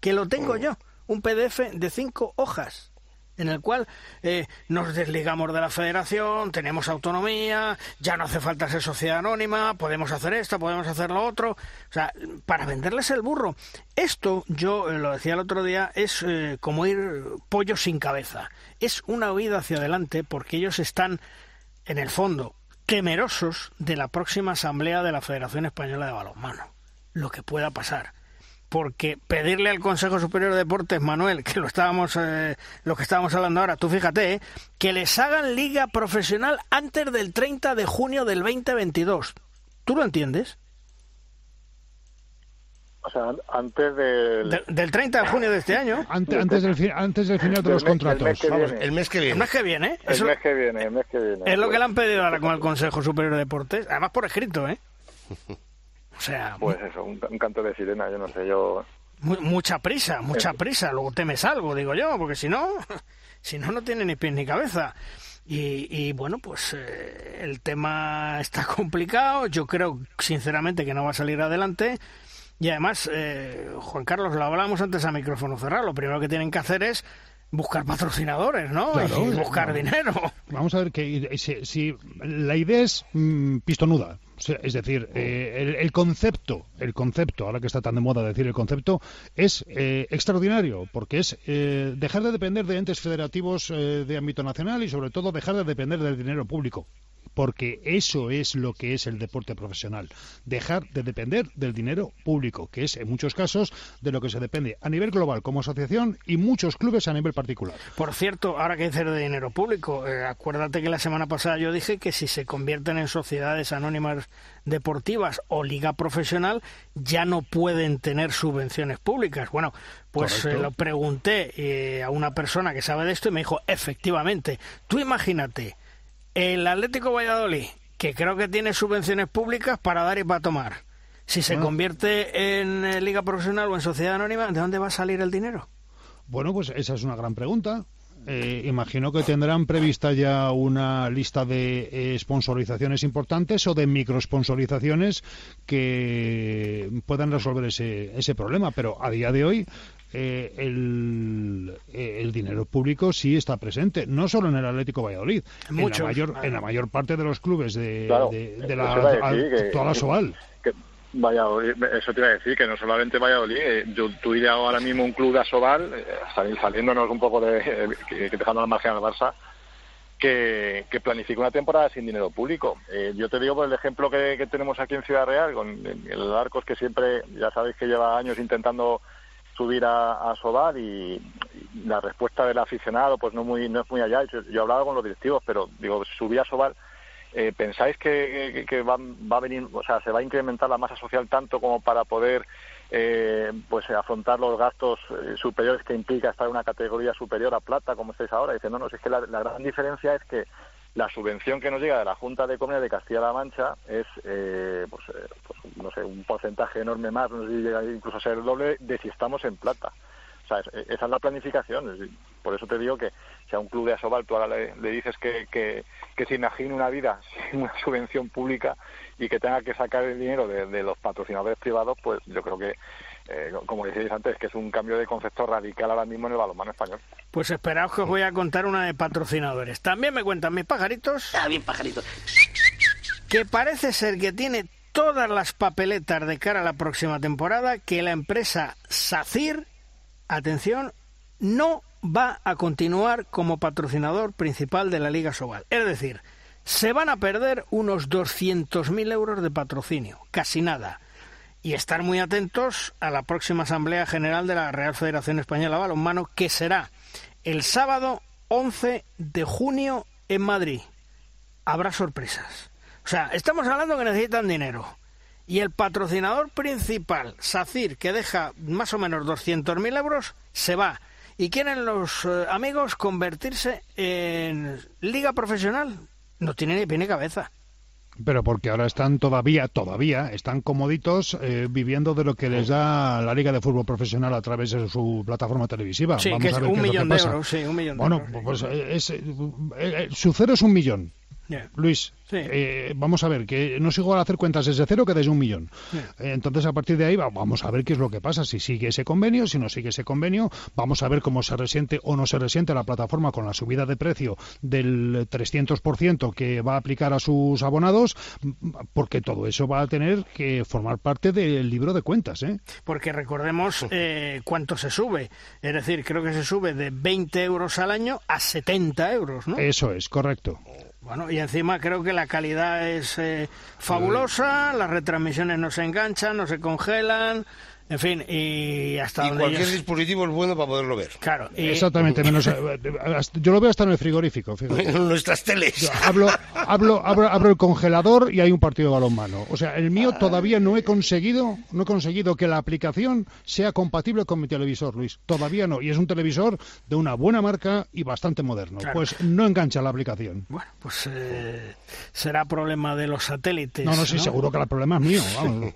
que lo tengo oh. yo. Un PDF de cinco hojas en el cual eh, nos desligamos de la federación, tenemos autonomía, ya no hace falta ser sociedad anónima, podemos hacer esto, podemos hacer lo otro, o sea, para venderles el burro. Esto, yo eh, lo decía el otro día, es eh, como ir pollo sin cabeza. Es una huida hacia adelante porque ellos están, en el fondo, temerosos de la próxima asamblea de la Federación Española de Balonmano. Lo que pueda pasar porque pedirle al Consejo Superior de Deportes, Manuel, que lo estábamos, eh, lo que estábamos hablando ahora, tú fíjate, eh, que les hagan liga profesional antes del 30 de junio del 2022. ¿Tú lo entiendes? O sea, antes del... del 30 de junio de este año. Antes, antes, del, antes del final de los contratos. El mes que viene. El mes que viene. ¿eh? El mes que viene, el mes que viene. Es lo que le han pedido ahora con el Consejo Superior de Deportes, además por escrito, ¿eh? O sea, pues eso, un, canto de sirena, yo no sé, yo mucha prisa, mucha prisa, luego temes algo, digo yo, porque si no, si no, no tiene ni pies ni cabeza. Y, y bueno, pues eh, el tema está complicado, yo creo sinceramente que no va a salir adelante. Y además, eh, Juan Carlos, lo hablábamos antes a micrófono cerrado, lo primero que tienen que hacer es buscar patrocinadores, ¿no? y buscar dinero. Vamos a ver que si, la idea es mm, pistonuda, es decir, eh, el, concepto, el concepto, ahora que está tan de moda decir el concepto, es eh, extraordinario, porque es eh, dejar de depender de entes federativos de ámbito nacional y sobre todo dejar de depender del dinero público porque eso es lo que es el deporte profesional, dejar de depender del dinero público, que es en muchos casos de lo que se depende a nivel global como asociación y muchos clubes a nivel particular. Por cierto, ahora que decir de dinero público, eh, acuérdate que la semana pasada yo dije que si se convierten en sociedades anónimas deportivas o liga profesional ya no pueden tener subvenciones públicas. Bueno, pues eh, lo pregunté eh, a una persona que sabe de esto y me dijo, efectivamente, tú imagínate el Atlético Valladolid, que creo que tiene subvenciones públicas para dar y para tomar, si se convierte en eh, liga profesional o en sociedad anónima, ¿de dónde va a salir el dinero? Bueno, pues esa es una gran pregunta. Eh, imagino que tendrán prevista ya una lista de eh, sponsorizaciones importantes o de microsponsorizaciones que puedan resolver ese, ese problema, pero a día de hoy eh, eh, el, dinero público sí está presente, no solo en el Atlético Valladolid, en, la mayor, en la mayor parte de los clubes de, la, toda la Soal. eso te iba a decir, que no solamente Valladolid, eh, yo, tú irías ahora mismo un club de Asobal, saliéndonos un poco de, dejando al margen al Barça, que, que planifica una temporada sin dinero público. yo te digo por el ejemplo que, tenemos aquí en Ciudad Real, con el Arcos, que siempre, ya sabéis que lleva años intentando subir a, a y, la respuesta del aficionado pues no muy no es muy allá. Yo, he hablado con los directivos pero digo subir a Sobar eh, pensáis que, va, va, a venir o sea se va a incrementar la masa social tanto como para poder eh, pues afrontar los gastos eh, superiores que implica estar en una categoría superior a plata como estáis ahora dice no no es que la gran diferencia es que la subvención que nos llega de la Junta de Comunidad de Castilla-La Mancha es, eh, pues, eh, pues, no sé, un porcentaje enorme más, no llega incluso a ser el doble de si estamos en plata. O sea, esa es la planificación. Por eso te digo que si a un club de Asobal tú ahora le, dices que, que, se imagine una vida sin una subvención pública y que tenga que sacar el dinero de los patrocinadores privados, pues yo creo que eh, como decíais antes, que es un cambio de concepto radical ahora mismo en el balonmano español. Pues esperaos que os voy a contar una de patrocinadores. También me cuentan mis pajaritos. Ah, bien pajaritos. Que parece ser que tiene todas las papeletas de cara a la próxima temporada que la empresa SACIR, atención, no va a continuar como patrocinador principal de la Liga Sobal. Es decir, se van a perder unos 200.000 euros de patrocinio, casi nada y estar muy atentos a la próxima Asamblea General de la Real Federación Española de Balonmano, que será el sábado 11 de junio en Madrid. Habrá sorpresas. O sea, estamos hablando que necesitan dinero. Y el patrocinador principal, SACIR, que deja más o menos 200.000 euros, se va. Y quieren los eh, amigos convertirse en liga profesional. No tiene ni pie ni cabeza. Pero porque ahora están todavía, todavía, están comoditos eh, viviendo de lo que les da la Liga de Fútbol Profesional a través de su plataforma televisiva. Sí, que es un millón de euros, sí, un millón de bueno, pues eh, es, eh, su cero es un millón. Luis, eh, vamos a ver, que no es igual hacer cuentas desde cero que desde un millón. entonces, a partir de ahí, vamos a ver qué es lo que pasa, si sigue ese convenio, si no sigue ese convenio, vamos a ver cómo se resiente o no se resiente la plataforma con la subida de precio del 300% que va a aplicar a sus abonados, porque todo eso va a tener que formar parte del libro de cuentas. ¿eh? Porque recordemos eh, cuánto se sube, es decir, creo que se sube de 20 euros al año a 70 euros, ¿no? Eso es, correcto. Bueno, y encima creo que la calidad es eh, fabulosa, las retransmisiones no se enganchan, no se congelan, en fin, y hasta y cualquier dispositivo es bueno para poderlo ver. Claro. Exactamente. Menos, eh, yo lo veo hasta en el frigorífico. En nuestras teles. hablo, hablo, abro, el congelador y hay un partido de balonmano. O sea, el mío todavía no he conseguido, no he conseguido que la aplicación sea compatible con mi televisor, Luis. Todavía no. Y es un televisor de una buena marca y bastante moderno. Pues no engancha la aplicación. Bueno, pues eh, será problema de los satélites. No, no, sí, seguro que el problema es mío. Vamos.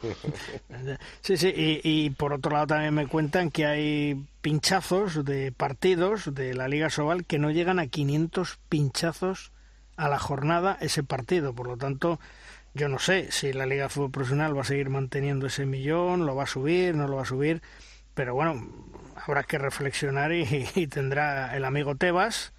sí, sí, y y por otro lado también me cuentan que hay pinchazos de partidos de la Liga Sobal que no llegan a 500 pinchazos a la jornada ese partido. Por lo tanto, yo no sé si la Liga de Fútbol Profesional va a seguir manteniendo ese millón, lo va a subir, no lo va a subir, pero bueno, habrá que reflexionar y, tendrá el amigo Tebas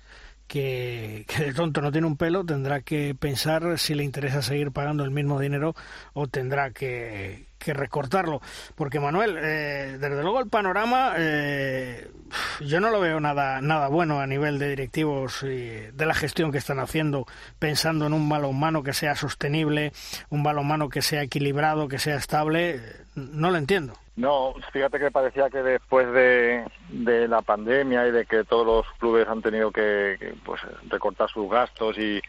que, que de tonto no tiene un pelo, tendrá que pensar si le interesa seguir pagando el mismo dinero o tendrá que, que recortarlo. Porque Manuel, eh, desde luego el panorama eh, yo no lo veo nada, nada bueno a nivel de directivos y de la gestión que están haciendo, pensando en un balonmano que sea sostenible, un balonmano que sea equilibrado, que sea estable. No lo entiendo. No, fíjate que parecía que después de, de la pandemia y de que todos los clubes han tenido que, pues recortar sus gastos y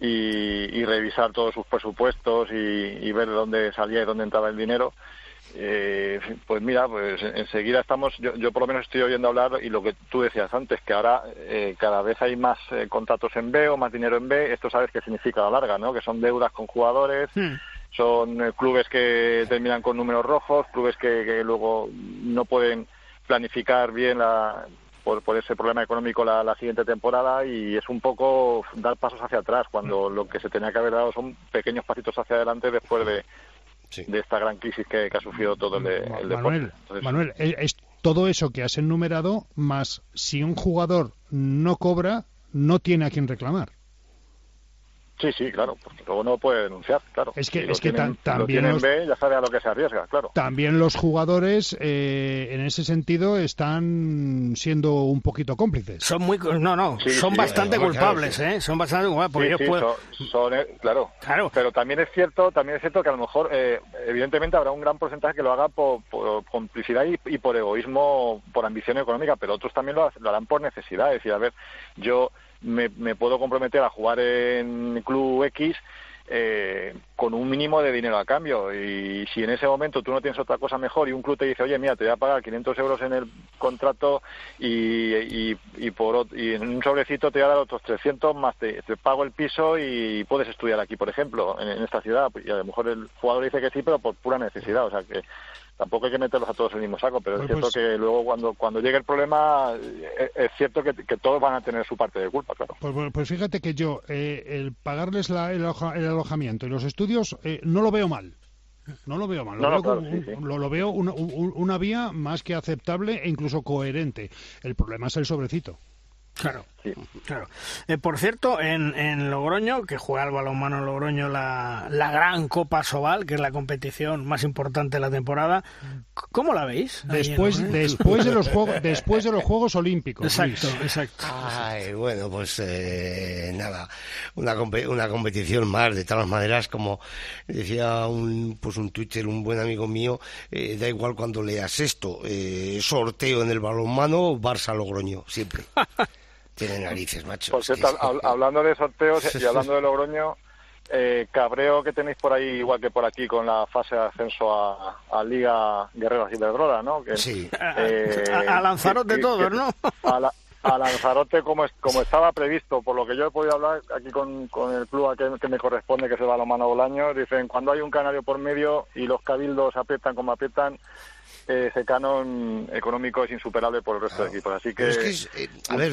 y, revisar todos sus presupuestos y, ver de dónde salía y dónde entraba el dinero. Eh, pues mira, pues enseguida estamos, yo, yo, por lo menos estoy oyendo hablar y lo que tú decías antes, que ahora eh, cada vez hay más eh, contratos en B o más dinero en B, esto sabes qué significa a la larga, ¿no? Que son deudas con jugadores, hmm. Son clubes que terminan con números rojos, clubes que luego no pueden planificar bien la, por, ese problema económico la, siguiente temporada y es un poco dar pasos hacia atrás cuando lo que se tenía que haber dado son pequeños pasitos hacia adelante después de, de esta gran crisis que, ha sufrido todo el, el Manuel, Manuel, es todo eso que has enumerado, más si un jugador no cobra, no tiene a quien reclamar. Sí, sí, claro, porque luego no puede denunciar, claro. Es que, es que también los, B, ya sabe a lo que se arriesga, claro. También los jugadores, eh, en ese sentido, están siendo un poquito cómplices. Son muy, no, no, son bastante culpables, ¿eh? Son bastante culpables, porque ellos pueden... Son, eh, claro, claro. Pero también es cierto, también es cierto que a lo mejor, eh, evidentemente, habrá un gran porcentaje que lo haga por, complicidad y, por egoísmo, por ambición económica, pero otros también lo, lo harán por necesidad. Es decir, a ver, yo me, me puedo comprometer a jugar en Club X eh, con un mínimo de dinero a cambio. Y si en ese momento tú no tienes otra cosa mejor y un club te dice, oye, mira, te voy a pagar 500 euros en el contrato y, y, por, y en un sobrecito te voy a dar otros 300 más, te, pago el piso y puedes estudiar aquí, por ejemplo, en, en, esta ciudad. Y a lo mejor el jugador dice que sí, pero por pura necesidad. O sea que tampoco hay que meterlos a todos en el mismo saco, pero es cierto pues que luego cuando, cuando llegue el problema eh, es, cierto que, todos van a tener su parte de culpa, claro. Pues, pues fíjate que yo, eh, el pagarles el, alojamiento y los estudios, eh, no lo veo mal. No lo veo mal, lo, veo, una vía más que aceptable e incluso coherente. El problema es el sobrecito. Claro, claro. Eh, por cierto, en, en Logroño, que juega el balonmano Logroño la, la gran Copa Sobal, que es la competición más importante de la temporada, ¿cómo la veis? Después, después de los juegos, después de los Juegos Olímpicos. Exacto, exacto. Ay, bueno, pues eh, nada, una, una competición más. De todas maneras, como decía un, pues un Twitter, un buen amigo mío, eh, da igual cuando leas esto, sorteo en el balonmano, Barça Logroño, siempre. Tiene narices, macho. Por cierto, hablando de sorteos y hablando de Logroño, eh, cabreo que tenéis por ahí, igual que por aquí, con la fase de ascenso a, Liga Guerreros y Verdrola, ¿no? Que, sí. Eh, a, Lanzarote todos, ¿no? A, Lanzarote como, como estaba previsto, por lo que yo he podido hablar aquí con, con el club a que, que, me corresponde, que se va a Balomano Bolaño, dicen, cuando hay un canario por medio y los cabildos aprietan como aprietan, ese canon económico es insuperable por el resto de equipos. Así que. Eh, a ver,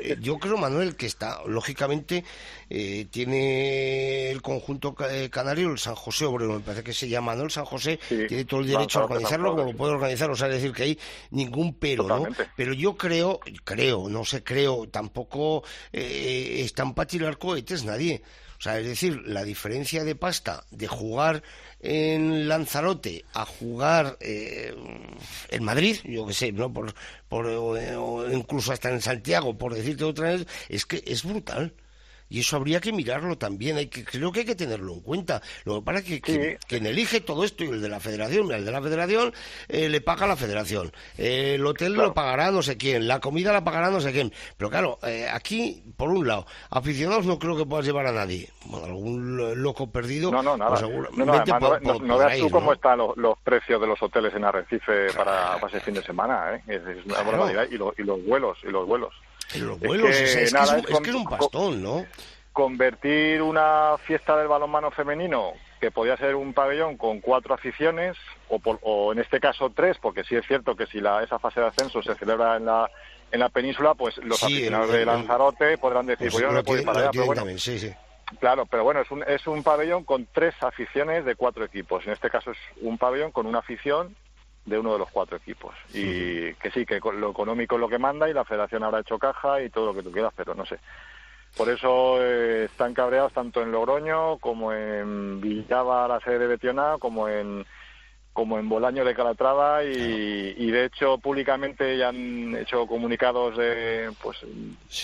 eh, yo creo, Manuel, que está, lógicamente, eh, tiene el conjunto canario, el San José Obrero, me parece que se llama, ¿no? El San José tiene todo el derecho a organizarlo como lo puede organizar, o sea, decir que hay ningún pero, ¿no? Pero yo creo, creo, no sé, creo, tampoco están para tirar cohetes nadie. O sea, es decir, la diferencia de pasta de jugar en Lanzarote a jugar eh, en Madrid, yo que sé, ¿no? Por, por, o incluso hasta en Santiago, por decirte otra vez, es que es brutal. Y eso habría que mirarlo también, hay que, creo que hay que tenerlo en cuenta. Lo que pasa es que, quien elige todo esto y el de la federación, el de la federación eh, le paga la federación, el hotel lo pagará no sé quién, la comida la pagará no sé quién. Pero claro, eh, aquí, por un lado, aficionados no creo que puedas llevar a nadie. Bueno, algún loco perdido, no, no, nada. no, no, veas tú cómo están los, precios de los hoteles en Arrecife para, ese fin de semana, ¿eh? Es, una barbaridad. Y, y los vuelos, y los vuelos. Los vuelos, es que, es, que es, un, pastón, ¿no? Convertir una fiesta del balonmano femenino, que podía ser un pabellón con cuatro aficiones, o, o en este caso tres, porque sí es cierto que si la, esa fase de ascenso se celebra en la, en la península, pues los aficionados de Lanzarote podrán decir, pues, yo no puedo ir para allá, pero bueno, sí, sí. Claro, pero bueno, es un, es un pabellón con tres aficiones de cuatro equipos. En este caso es un pabellón con una afición de uno de los cuatro equipos. Y que sí, que lo económico es lo que manda y la federación habrá hecho caja y todo lo que tú quieras, pero no sé. Por eso eh, están cabreados tanto en Logroño como en Villava, la sede de Betiona, como en como en Bolaño de Calatrava y, y, de hecho públicamente ya han hecho comunicados de pues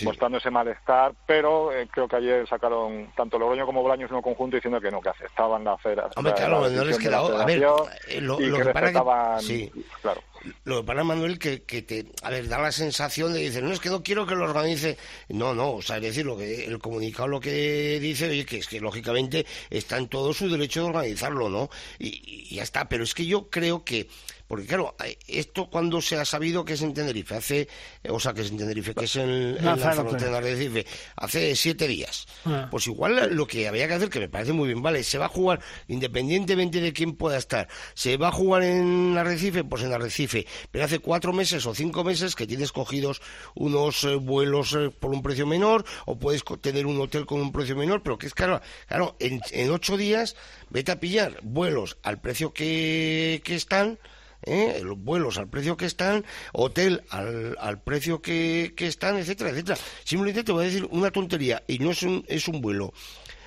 mostrando ese malestar pero eh, creo que ayer sacaron tanto Logroño como Bolaño en un conjunto diciendo que no que aceptaban la acera Hombre, claro, no les quedaba a ver, eh, lo, y lo que, que para sí. claro lo que para Manuel que, que te a ver da la sensación de decir no es que no quiero que lo organice. No no o sea es decir lo que el comunicado lo que dice oye que es que lógicamente está en todo su derecho de organizarlo no y ya está pero es que yo creo que porque claro, esto cuando se ha sabido que es en Tenerife, hace, o sea, que es en Tenerife, que es en, en Lanzarote, en Arrecife, hace siete días. Ah. Pues igual lo que había que hacer, que me parece muy bien, vale, se va a jugar independientemente de quién pueda estar, se va a jugar en Arrecife, pues en Arrecife, pero hace cuatro meses o cinco meses que tienes cogidos unos eh, vuelos eh, por un precio menor, o puedes tener un hotel con un precio menor, pero que es claro, claro, en, en ocho días vete a pillar vuelos al precio que, que están, ¿eh? los vuelos al precio que están, hotel al, al precio que, que están, etcétera, etcétera. Simplemente te voy a decir una tontería y no es un, es un vuelo.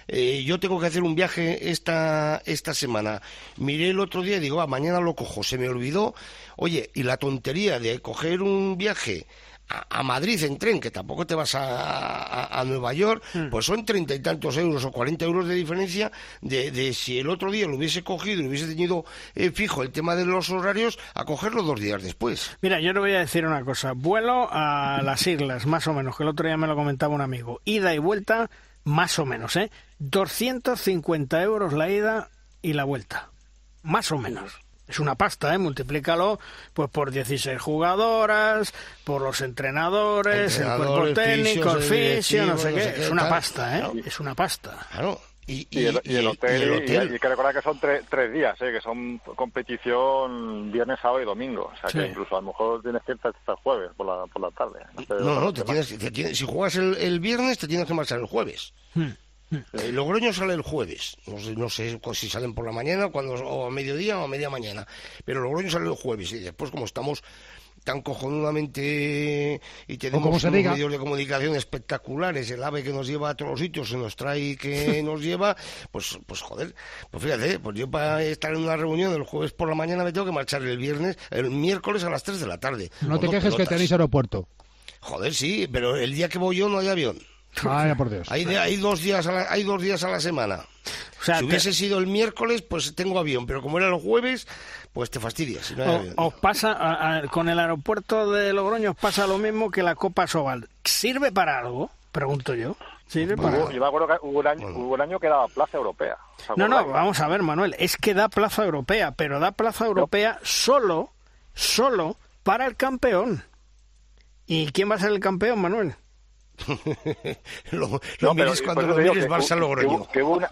Eh, yo tengo que hacer un viaje esta, esta semana. Miré el otro día y digo, ah, mañana lo cojo. Se me olvidó. Oye, y la tontería de coger un viaje a, a Madrid en tren, que tampoco te vas a, a, Nueva York, pues son treinta y tantos euros o cuarenta euros de diferencia de, de si el otro día lo hubiese cogido y hubiese tenido eh, fijo el tema de los horarios, a cogerlo dos días después. Mira, yo le voy a decir una cosa. Vuelo a las islas, más o menos, que el otro día me lo comentaba un amigo. Ida y vuelta, más o menos, ¿eh? 250 euros la ida y la vuelta. Más o menos. Es una pasta, ¿eh? Multiplícalo pues por 16 jugadoras, por los entrenadores, el cuerpo técnico, el fisio, no sé no qué. sé qué, Es una tal. pasta, ¿eh? Claro. Es una pasta. Claro. Y, y, el, y el hotel, y el y- hotel. y hay que recordar que son tre- tres días, ¿eh? que son competición viernes, sábado y domingo. O sea Sí. que incluso a lo mejor tienes que irte hasta el jueves por la, por la tarde. sé, No, no, te tienes, te tienes- si juegas el, el viernes te tienes que marchar el jueves. Hmm. El Logroño sale el jueves. No sé, no sé si salen por la mañana cuando, o a mediodía o a media mañana. Pero Logroño sale el jueves. Y después, como estamos tan cojonudamente y tenemos unos diga. medios de comunicación espectaculares, el ave que nos lleva a todos los sitios, se nos trae y que nos lleva, pues, pues joder, pues fíjate, pues yo para estar en una reunión el jueves por la mañana me tengo que marchar el viernes, el miércoles a las 3 de la tarde. No te quejes que tenéis aeropuerto. Joder, sí, pero el día que voy yo no hay avión. Vaya por Dios. Hay, de- hay dos días a la, hay dos días a la semana. O sea, si te- hubiese sido el miércoles, pues tengo avión, pero como era el jueves, pues te fastidias. Si no hay O- avión. os pasa a- a- con el aeropuerto de Logroño os pasa lo mismo que la Copa Sobal. ¿Sirve para algo? Pregunto yo. ¿Sirve para algo? yo me acuerdo que hubo un año, hubo un año que daba plaza europea. ¿os No, no, vamos a ver, Manuel, es que da plaza europea, pero da plaza europea solo, solo para el campeón. ¿Y quién va a ser el campeón, Manuel? lo lo No, pero mires por cuando lo mires que Barça Logroño. que hubo- que hubo una-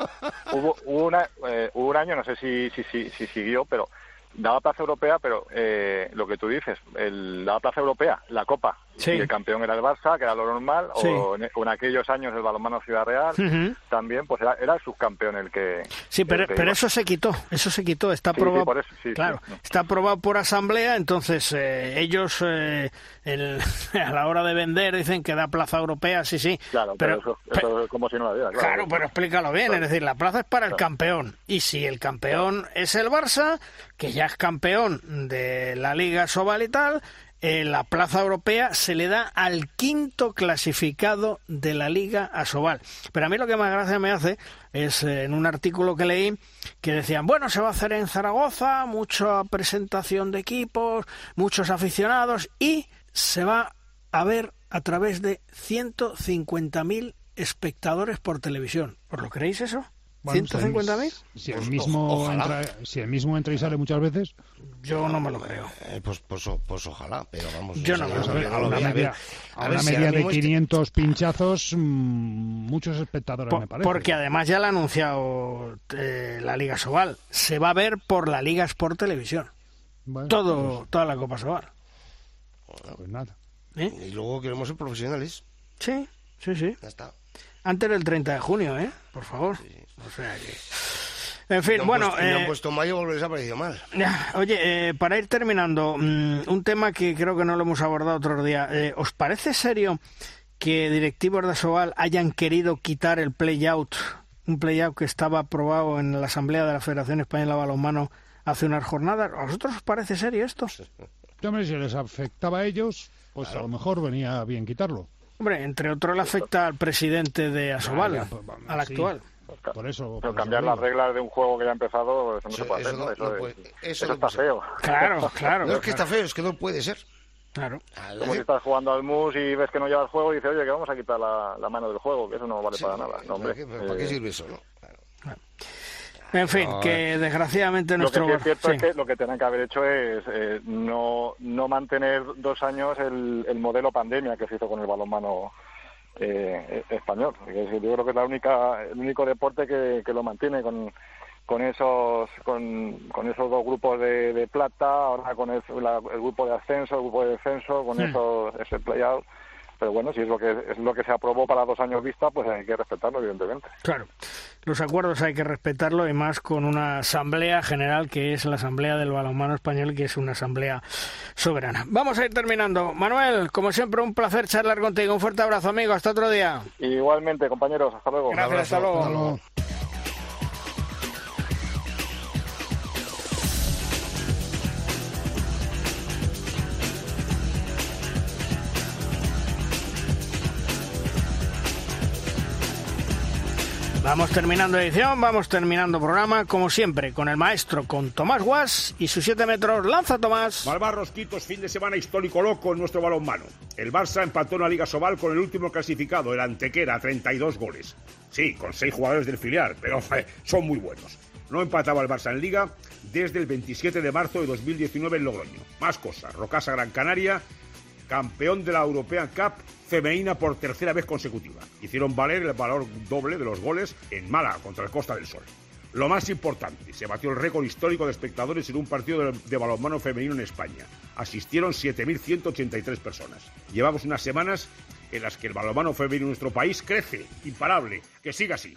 hubo, hubo una, eh, hubo un año, no sé si, si, si, si siguió, pero daba plaza europea, pero eh, lo que tú dices, el, daba plaza europea, la Copa. Sí. Y el campeón era el Barça, que era lo normal, Sí. o, en, o en aquellos años el balonmano Ciudad Real, también, pues era, era el subcampeón el que... Sí, pero, que pero eso se quitó, eso se quitó, está Sí, aprobado, por eso, claro, está aprobado por asamblea, entonces eh, ellos eh, el- a la hora de vender dicen que da plaza europea, sí, sí, Claro, pero, eso, eso es como si no la diera, claro. Claro, pero explícalo bien, Claro. es decir, la plaza es para el campeón. Y si el campeón es el Barça, que ya es campeón de la Liga Sobal y tal, la plaza europea se le da al quinto clasificado de la Liga Asobal. Pero a mí lo que más gracia me hace es eh, en un artículo que leí que decían, bueno, se va a hacer en Zaragoza, mucha presentación de equipos, muchos aficionados y se va a ver a través de 150.000 espectadores por televisión. ¿Os lo creéis eso? Bueno, ¿150.000? Si el, Pues, mismo o- entra, si el mismo entra y sale muchas veces, Yo no me lo creo. Eh, pues, pues, pues ojalá, pero vamos. Yo no me lo vamos a una media, a una media de mismo este- 500 pinchazos, mm, muchos espectadores me parece. porque además ya lo ha anunciado eh, la Liga Sobal. Se va a ver por la Liga Sport Televisión. Bueno, Todo, toda la Copa Sobal. pues nada. ¿Eh? Y luego queremos ser profesionales. Sí, sí, sí. Ya está. Antes del 30 de junio, ¿eh? Por favor. O sea que... En fin, bueno... Puesto, han eh, puesto mayo les ha parecido mal. ya, Oye, eh, para ir terminando, mm, un tema que creo que no lo hemos abordado otro día. Eh, ¿Os parece serio que directivos de Asobal hayan querido quitar el play-out, un play-out que estaba aprobado en la Asamblea de la Federación Española de Balonmano hace unas jornadas? ¿A vosotros os parece serio esto? Hombre, si les afectaba a ellos, pues a lo mejor venía bien quitarlo. Hombre, entre otros le afecta al presidente de Asobal, pues, al sí. actual. Por eso. Pero por cambiar las reglas de un juego que ya ha empezado, eso no se puede eso hacer, Eso, no es- puede- eso eso no está puede feo. Claro, claro. No es que está feo, es que no puede ser. Claro. Como si estás jugando al mus y ves que no lleva el juego y dices, oye, que vamos a quitar la, la mano del juego, que eso no vale sí, para nada. No, hombre. ¿para, qué, para qué Eh, sirve eso? En fin, No, que desgraciadamente Lo que nuestro... sí es cierto sí. es que lo que tendrán que haber hecho es eh, no, no mantener dos años el, el modelo pandemia que se hizo con el balonmano eh, eh, español. Yo creo que es la única, el único deporte que, que lo mantiene con, con esos con, con esos dos grupos de, de plata, ahora con el, la- el grupo de ascenso, el grupo de descenso, con Sí. eso, ese playout. Pero bueno, si es lo que es lo que se aprobó para dos años vista, pues hay que respetarlo, evidentemente. Claro, los acuerdos hay que respetarlo y más con una asamblea general que es la asamblea del balonmano español, que es una asamblea soberana. Vamos a ir terminando. Manuel, como siempre, un placer charlar contigo. Un fuerte abrazo, amigo. Hasta otro día. Igualmente, compañeros, hasta luego. Gracias, hasta luego. Hasta luego. Vamos terminando edición, vamos terminando programa, como siempre, con el maestro, con Tomás Guas y sus 7 metros. Lanza, Tomás. Malvarros Quitos, fin de semana histórico loco en nuestro balonmano. El Barça empató en la Liga Sobal con el último clasificado, el Antequera, a 32 goles. Sí, con seis jugadores del filial, pero son muy buenos. No empataba el Barça en Liga desde el 27 de marzo de 2019 en Logroño. Más cosas, Rocasa Gran Canaria, campeón de la European Cup femenina por tercera vez consecutiva. Hicieron valer el valor doble de los goles en Málaga contra el Costa del Sol. Lo más importante, se batió el récord histórico de espectadores en un partido de, balonmano femenino en España. Asistieron 7.183 personas. Llevamos unas semanas en las que el balonmano femenino en nuestro país crece, imparable, que siga así.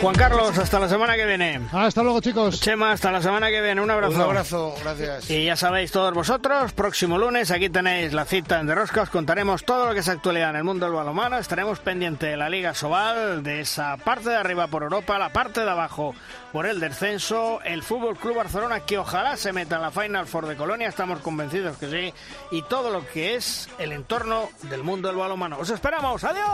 Juan Carlos, hasta la semana que viene. Hasta luego, chicos. Chema, hasta la semana que viene. Un abrazo. Un abrazo, gracias. Y ya sabéis todos vosotros, próximo lunes aquí tenéis la cita en De Rosca, os contaremos todo lo que es actualidad en el mundo del balonmano, estaremos pendientes de la Liga Sobal, de esa parte de arriba por Europa, la parte de abajo por el descenso, el Fútbol Club Barcelona que ojalá se meta en la Final Four de Colonia, estamos convencidos que sí, y todo lo que es el entorno del mundo del balonmano. Os esperamos, adiós.